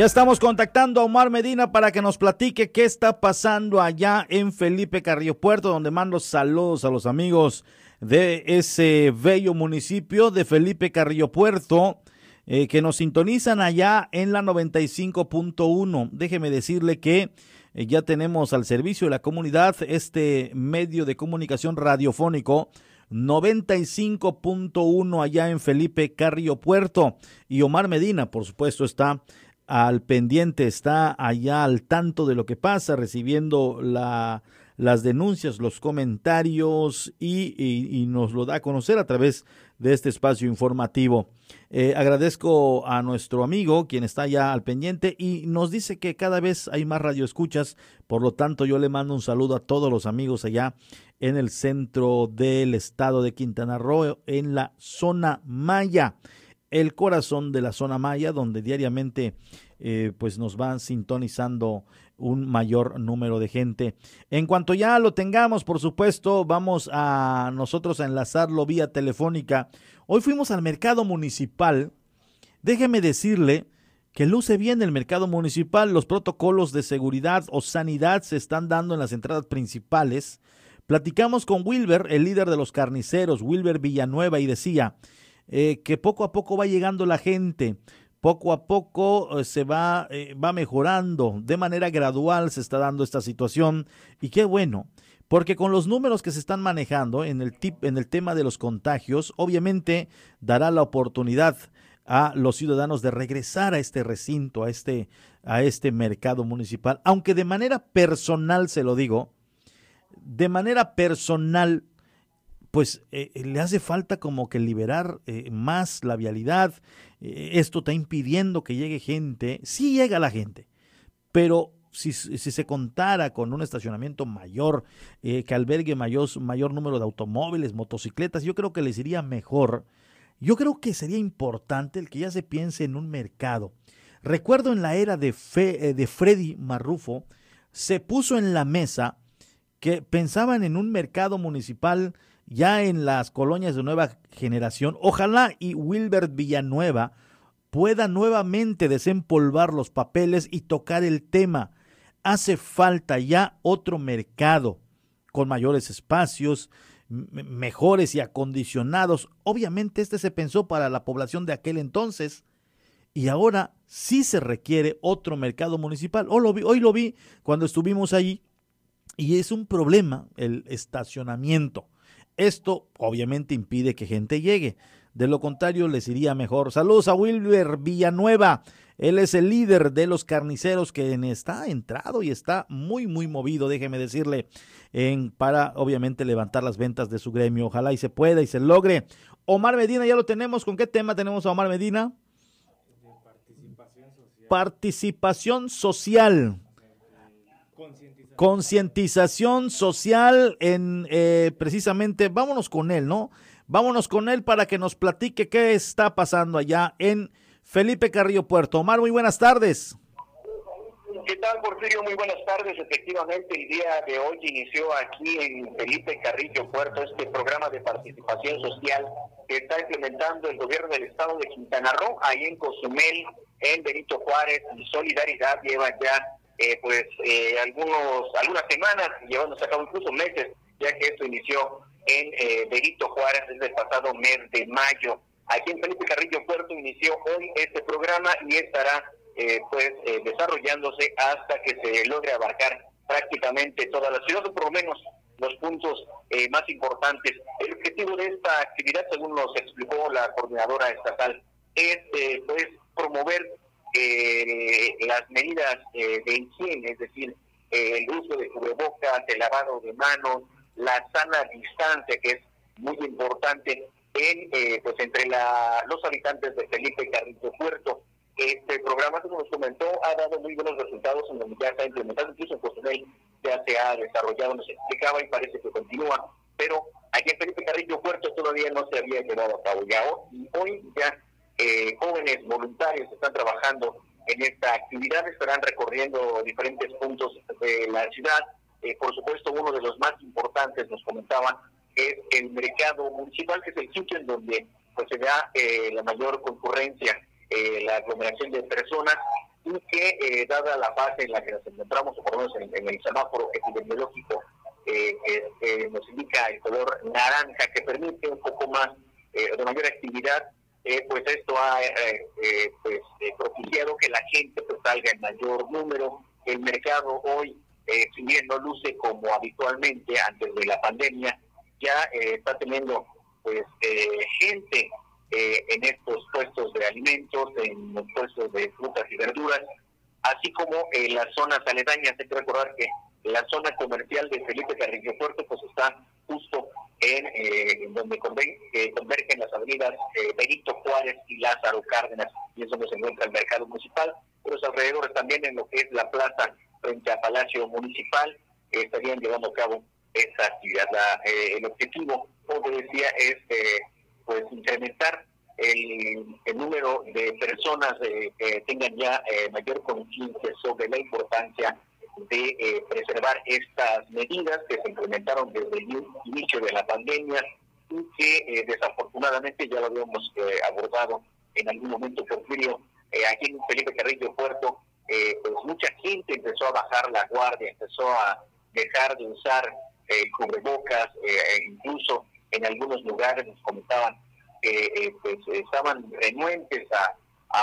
Ya estamos contactando a Omar Medina para que nos platique qué está pasando allá en Felipe Carrillo Puerto, donde mando saludos a los amigos de ese bello municipio de Felipe Carrillo Puerto, eh, que nos sintonizan allá en la 95.1. Déjeme decirle que eh, ya tenemos al servicio de la comunidad este medio de comunicación radiofónico 95.1 allá en Felipe Carrillo Puerto. Y Omar Medina, por supuesto, está al pendiente, está allá al tanto de lo que pasa, recibiendo la, las denuncias, los comentarios y, nos lo da a conocer a través de este espacio informativo. Eh, agradezco a nuestro amigo quien está ya al pendiente y nos dice que cada vez hay más radioescuchas, por lo tanto yo le mando un saludo a todos los amigos allá en el centro del estado de Quintana Roo, en la zona Maya el corazón de la zona maya, donde diariamente eh, pues nos van sintonizando un mayor número de gente. En cuanto ya lo tengamos, por supuesto, vamos a nosotros a enlazarlo vía telefónica. Hoy fuimos al mercado municipal. Déjeme decirle que luce bien el mercado municipal. Los protocolos de seguridad o sanidad se están dando en las entradas principales. Platicamos con Wilber, el líder de los carniceros, Wilber Villanueva, y decía, eh, que poco a poco va llegando la gente, poco a poco eh, se va, eh, va mejorando, de manera gradual se está dando esta situación y qué bueno. Porque con los números que se están manejando en el, tip, en el tema de los contagios, obviamente dará la oportunidad a los ciudadanos de regresar a este recinto, a este, a este mercado municipal. Aunque de manera personal se lo digo, de manera personal pues eh, eh, le hace falta como que liberar eh, más la vialidad. esto está impidiendo que llegue gente. Sí llega la gente, pero si, se contara con un estacionamiento mayor, que albergue mayor, mayor número de automóviles, motocicletas, yo creo que les iría mejor. Yo creo que sería importante el que ya se piense en un mercado. Recuerdo en la era de, de Freddy Marrufo, se puso en la mesa que pensaban en un mercado municipal ya en las colonias de nueva generación. Ojalá y Wilbert Villanueva pueda nuevamente desempolvar los papeles y tocar el tema. Hace falta ya otro mercado con mayores espacios, mejores y acondicionados. Obviamente este se pensó para la población de aquel entonces y ahora sí se requiere otro mercado municipal. Hoy lo vi, hoy lo vi cuando estuvimos allí y es un problema el estacionamiento. Esto obviamente impide que gente llegue. De lo contrario, les iría mejor. Saludos a Wilber Villanueva. Él es el líder de los carniceros que está entrado y está muy, muy movido, déjeme decirle, en, para obviamente levantar las ventas de su gremio. Ojalá y se pueda y se logre. Omar Medina, ya lo tenemos. ¿Con qué tema tenemos a Omar Medina? Participación social. Concientización social en eh, precisamente, vámonos con él, ¿no? Vámonos con él para que nos platique qué está pasando allá en Felipe Carrillo Puerto. Omar, muy buenas tardes. ¿Qué tal, Porfirio? Muy buenas tardes. Efectivamente, el día de hoy inició aquí en Felipe Carrillo Puerto este programa de participación social que está implementando el gobierno del estado de Quintana Roo, ahí en Cozumel, en Benito Juárez, Solidaridad lleva ya eh, pues eh, algunos algunas semanas, llevándose a cabo incluso meses, ya que esto inició en eh, Benito Juárez desde el pasado mes de mayo. Aquí en Felipe Carrillo Puerto inició hoy este programa y estará eh, pues eh, desarrollándose hasta que se logre abarcar prácticamente toda la ciudad, o por lo menos los puntos eh, más importantes. El objetivo de esta actividad, según nos explicó la coordinadora estatal, es pues promover las medidas de higiene, es decir, el uso de cubrebocas, el lavado de manos, la sana distancia, que es muy importante en eh, pues entre la, los habitantes de Felipe Carrillo Puerto. Este programa, como nos comentó, ha dado muy buenos resultados en donde ya está implementado, incluso en Cozumel ya se ha desarrollado, nos explicaba y parece que continúa, pero aquí en Felipe Carrillo Puerto todavía no se había llevado a cabo. Ya hoy, hoy ya eh, jóvenes voluntarios están trabajando en esta actividad, estarán recorriendo diferentes puntos de la ciudad. Eh, por supuesto, uno de los más importantes, nos comentaba, es el mercado municipal, que es el sitio en donde pues se da eh, la mayor concurrencia, eh, la aglomeración de personas y que, eh, dada la fase en la que nos encontramos, o por lo menos en, el semáforo epidemiológico, nos indica el color naranja, que permite un poco más de mayor actividad, pues esto ha pues, propiciado que la gente pues, salga en mayor número. El mercado hoy, si bien no luce como habitualmente antes de la pandemia, ya eh, está teniendo pues eh, gente eh, en estos puestos de alimentos, en los puestos de frutas y verduras, así como en las zonas aledañas. Hay que recordar que la zona comercial de Felipe Carrillo Puerto pues está justo en, donde convergen las avenidas Benito Juárez y Lázaro Cárdenas, y es donde se encuentra el mercado municipal, pero los alrededores también en lo que es la plaza frente a Palacio Municipal estarían llevando a cabo esta actividad. Eh, el objetivo, como decía, es eh, pues incrementar el, número de personas eh, que tengan ya mayor conciencia sobre la importancia de preservar estas medidas que se implementaron desde el inicio de la pandemia y que desafortunadamente ya lo habíamos abordado en algún momento, Porfirio, aquí en Felipe Carrillo Puerto, pues mucha gente empezó a bajar la guardia, empezó a dejar de usar eh, cubrebocas, eh, e incluso en algunos lugares nos comentaban que eh, pues estaban renuentes a,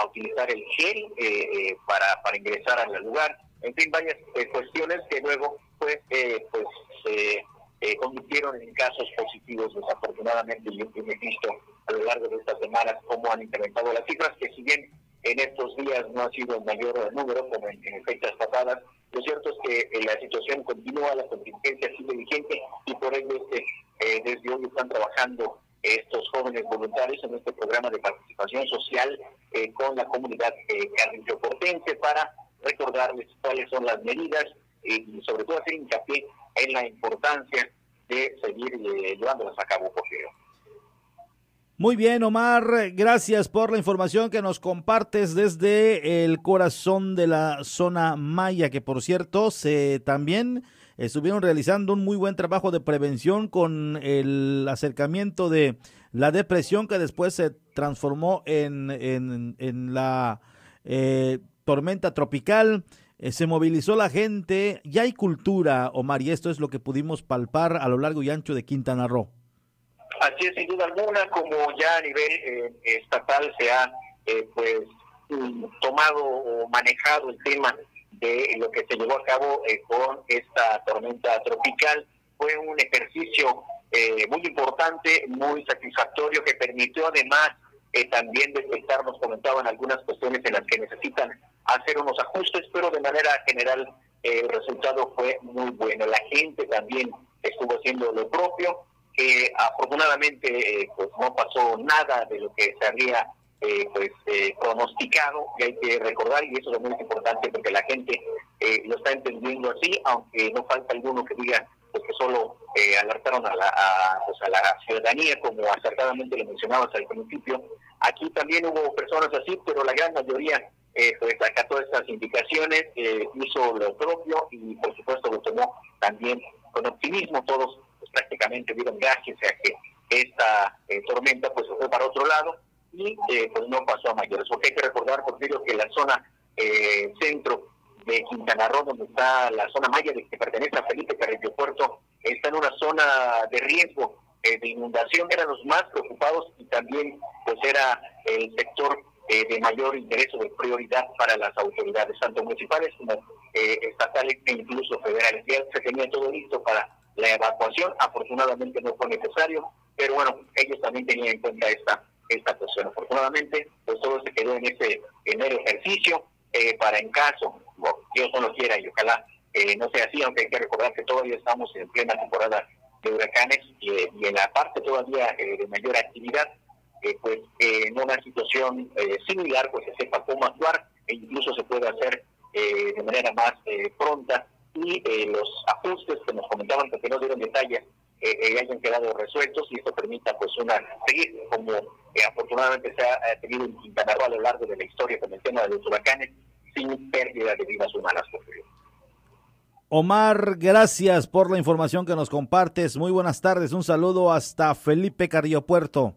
utilizar el gel eh, para, para ingresar al lugar. En fin, varias cuestiones que luego pues pues se convirtieron en casos positivos desafortunadamente y hemos visto a lo largo de estas semanas cómo han incrementado las cifras que si bien en estos días no ha sido el mayor número como en, en fechas pasadas lo cierto es que eh, la situación continúa, la contingencia sigue vigente y por ello eh, desde hoy están trabajando estos jóvenes voluntarios en este programa de participación social eh, con la comunidad carrillo-portense para recordarles cuáles son las medidas y sobre todo hacer hincapié en la importancia de seguir llevándolas a cabo, Porfirio. Muy bien, Omar, gracias por la información que nos compartes desde el corazón de la zona Maya, que por cierto, se también estuvieron realizando un muy buen trabajo de prevención con el acercamiento de la depresión que después se transformó en, en, la eh, tormenta tropical. Eh, se movilizó la gente, ya hay cultura, Omar, y esto es lo que pudimos palpar a lo largo y ancho de Quintana Roo. Así es, sin duda alguna, como ya a nivel eh, estatal se ha eh, pues mm, tomado o manejado el tema de lo que se llevó a cabo eh, con esta tormenta tropical. Fue un ejercicio eh, muy importante, muy satisfactorio, que permitió además también detectar, comentaban algunas cuestiones en las que necesitan hacer unos ajustes, pero de manera general el resultado fue muy bueno. La gente también estuvo haciendo lo propio, que afortunadamente pues no pasó nada de lo que se había eh, pues eh, pronosticado y hay que recordar y eso es muy importante porque la gente eh, lo está entendiendo así aunque no falta alguno que diga pues que solo alertaron a la, pues a la ciudadanía como acertadamente lo mencionabas al principio aquí también hubo personas así pero la gran mayoría pues acató estas indicaciones hizo lo propio y por supuesto lo tomó también con optimismo todos pues, prácticamente dieron gracias a que esta tormenta pues fue para otro lado y eh, pues no pasó a mayores. Porque hay que recordar, Porfirio, que la zona eh, centro de Quintana Roo, donde está la zona maya de que pertenece a Felipe Carrillo Puerto, está en una zona de riesgo eh, de inundación, eran los más preocupados también pues era el sector de mayor interés o de prioridad para las autoridades, tanto municipales como estatales e incluso federales. Ya se tenía todo listo para la evacuación, afortunadamente no fue necesario, pero bueno, ellos también tenían en cuenta esta esta cuestión. Afortunadamente, pues todo se quedó en ese el ejercicio eh, para en caso, Dios no lo quiera y ojalá eh, no sea así, aunque hay que recordar que todavía estamos en plena temporada de huracanes y, en la parte todavía eh, de mayor actividad, pues en una situación similar, pues se sepa cómo actuar e incluso se puede hacer de manera más pronta y los ajustes que nos comentaban, que no dieron detalles, eh, hayan quedado resueltos y esto permita pues una seguir como eh, afortunadamente se ha tenido en Quintana Roo a lo largo de la historia con el tema de los huracanes sin pérdida de vidas humanas por Omar, gracias por la información que nos compartes. Muy buenas tardes. Un saludo hasta Felipe Carrillo Puerto.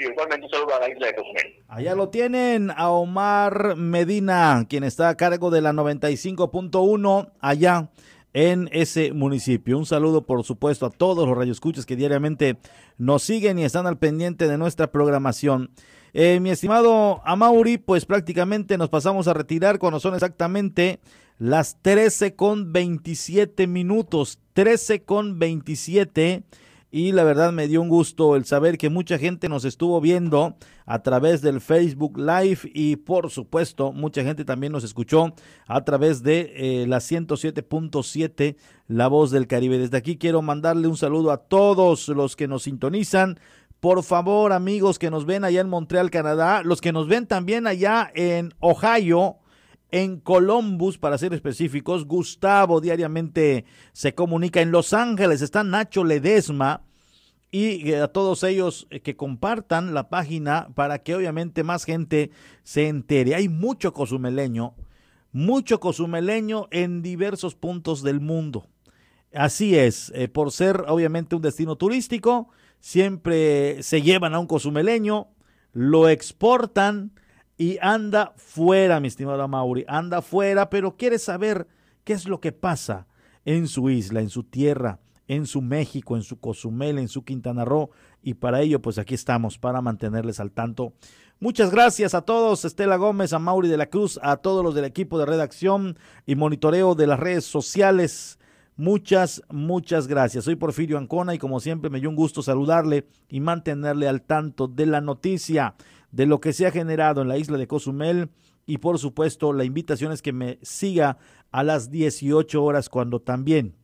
Igualmente un saludo a la isla de Cozumel. Allá lo tienen a Omar Medina, quien está a cargo de la 95.1 allá en ese municipio. Un saludo, por supuesto, a todos los radioescuchas que diariamente nos siguen y están al pendiente de nuestra programación. Eh, mi estimado Amauri, pues prácticamente nos pasamos a retirar cuando son exactamente las 13 con 27 minutos. 13 con 27 y la verdad me dio un gusto el saber que mucha gente nos estuvo viendo a través del Facebook Live y por supuesto mucha gente también nos escuchó a través de eh, la 107.7 La Voz del Caribe. Desde aquí quiero mandarle un saludo a todos los que nos sintonizan. Por favor, amigos que nos ven allá en Montreal, Canadá, los que nos ven también allá en Ohio, en Columbus, para ser específicos. Gustavo diariamente se comunica. En Los Ángeles está Nacho Ledesma. Y a todos ellos eh, que compartan la página para que obviamente más gente se entere. Hay mucho cozumeleño, mucho cozumeleño en diversos puntos del mundo. Así es, eh, por ser obviamente un destino turístico, siempre se llevan a un cozumeleño, lo exportan, y anda fuera, mi estimado Mauri, anda fuera, pero quiere saber qué es lo que pasa en su isla, en su tierra, en su México, en su Cozumel, en su Quintana Roo, y para ello, pues aquí estamos, para mantenerles al tanto. Muchas gracias a todos, Estela Gómez, a Mauri de la Cruz, a todos los del equipo de redacción y monitoreo de las redes sociales. Muchas, muchas gracias. Soy Porfirio Ancona y como siempre me dio un gusto saludarle y mantenerle al tanto de la noticia de lo que se ha generado en la isla de Cozumel y por supuesto la invitación es que me siga a las 18 horas cuando también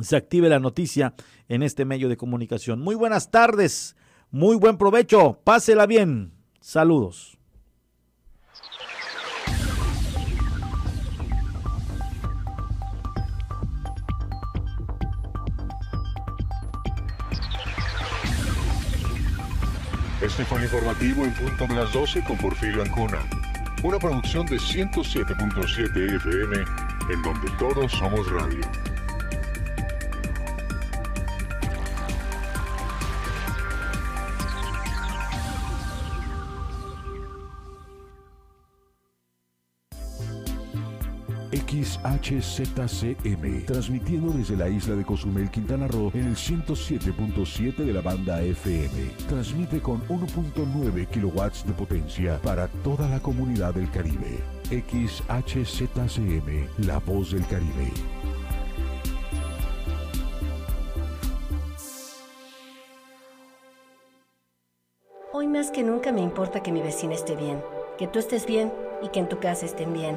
se active la noticia en este medio de comunicación. Muy buenas tardes, muy buen provecho, pásela bien, saludos. Este fue el informativo en punto de las 12 con Porfirio Ancona. Una producción de 107.7 FM, en donde todos somos radio. XHZCM, transmitiendo desde la isla de Cozumel, Quintana Roo, en el 107.7 de la banda FM. Transmite con 1.9 kilowatts de potencia para toda la comunidad del Caribe. XHZCM, la voz del Caribe. Hoy más que nunca me importa que mi vecina esté bien, que tú estés bien y que en tu casa estén bien.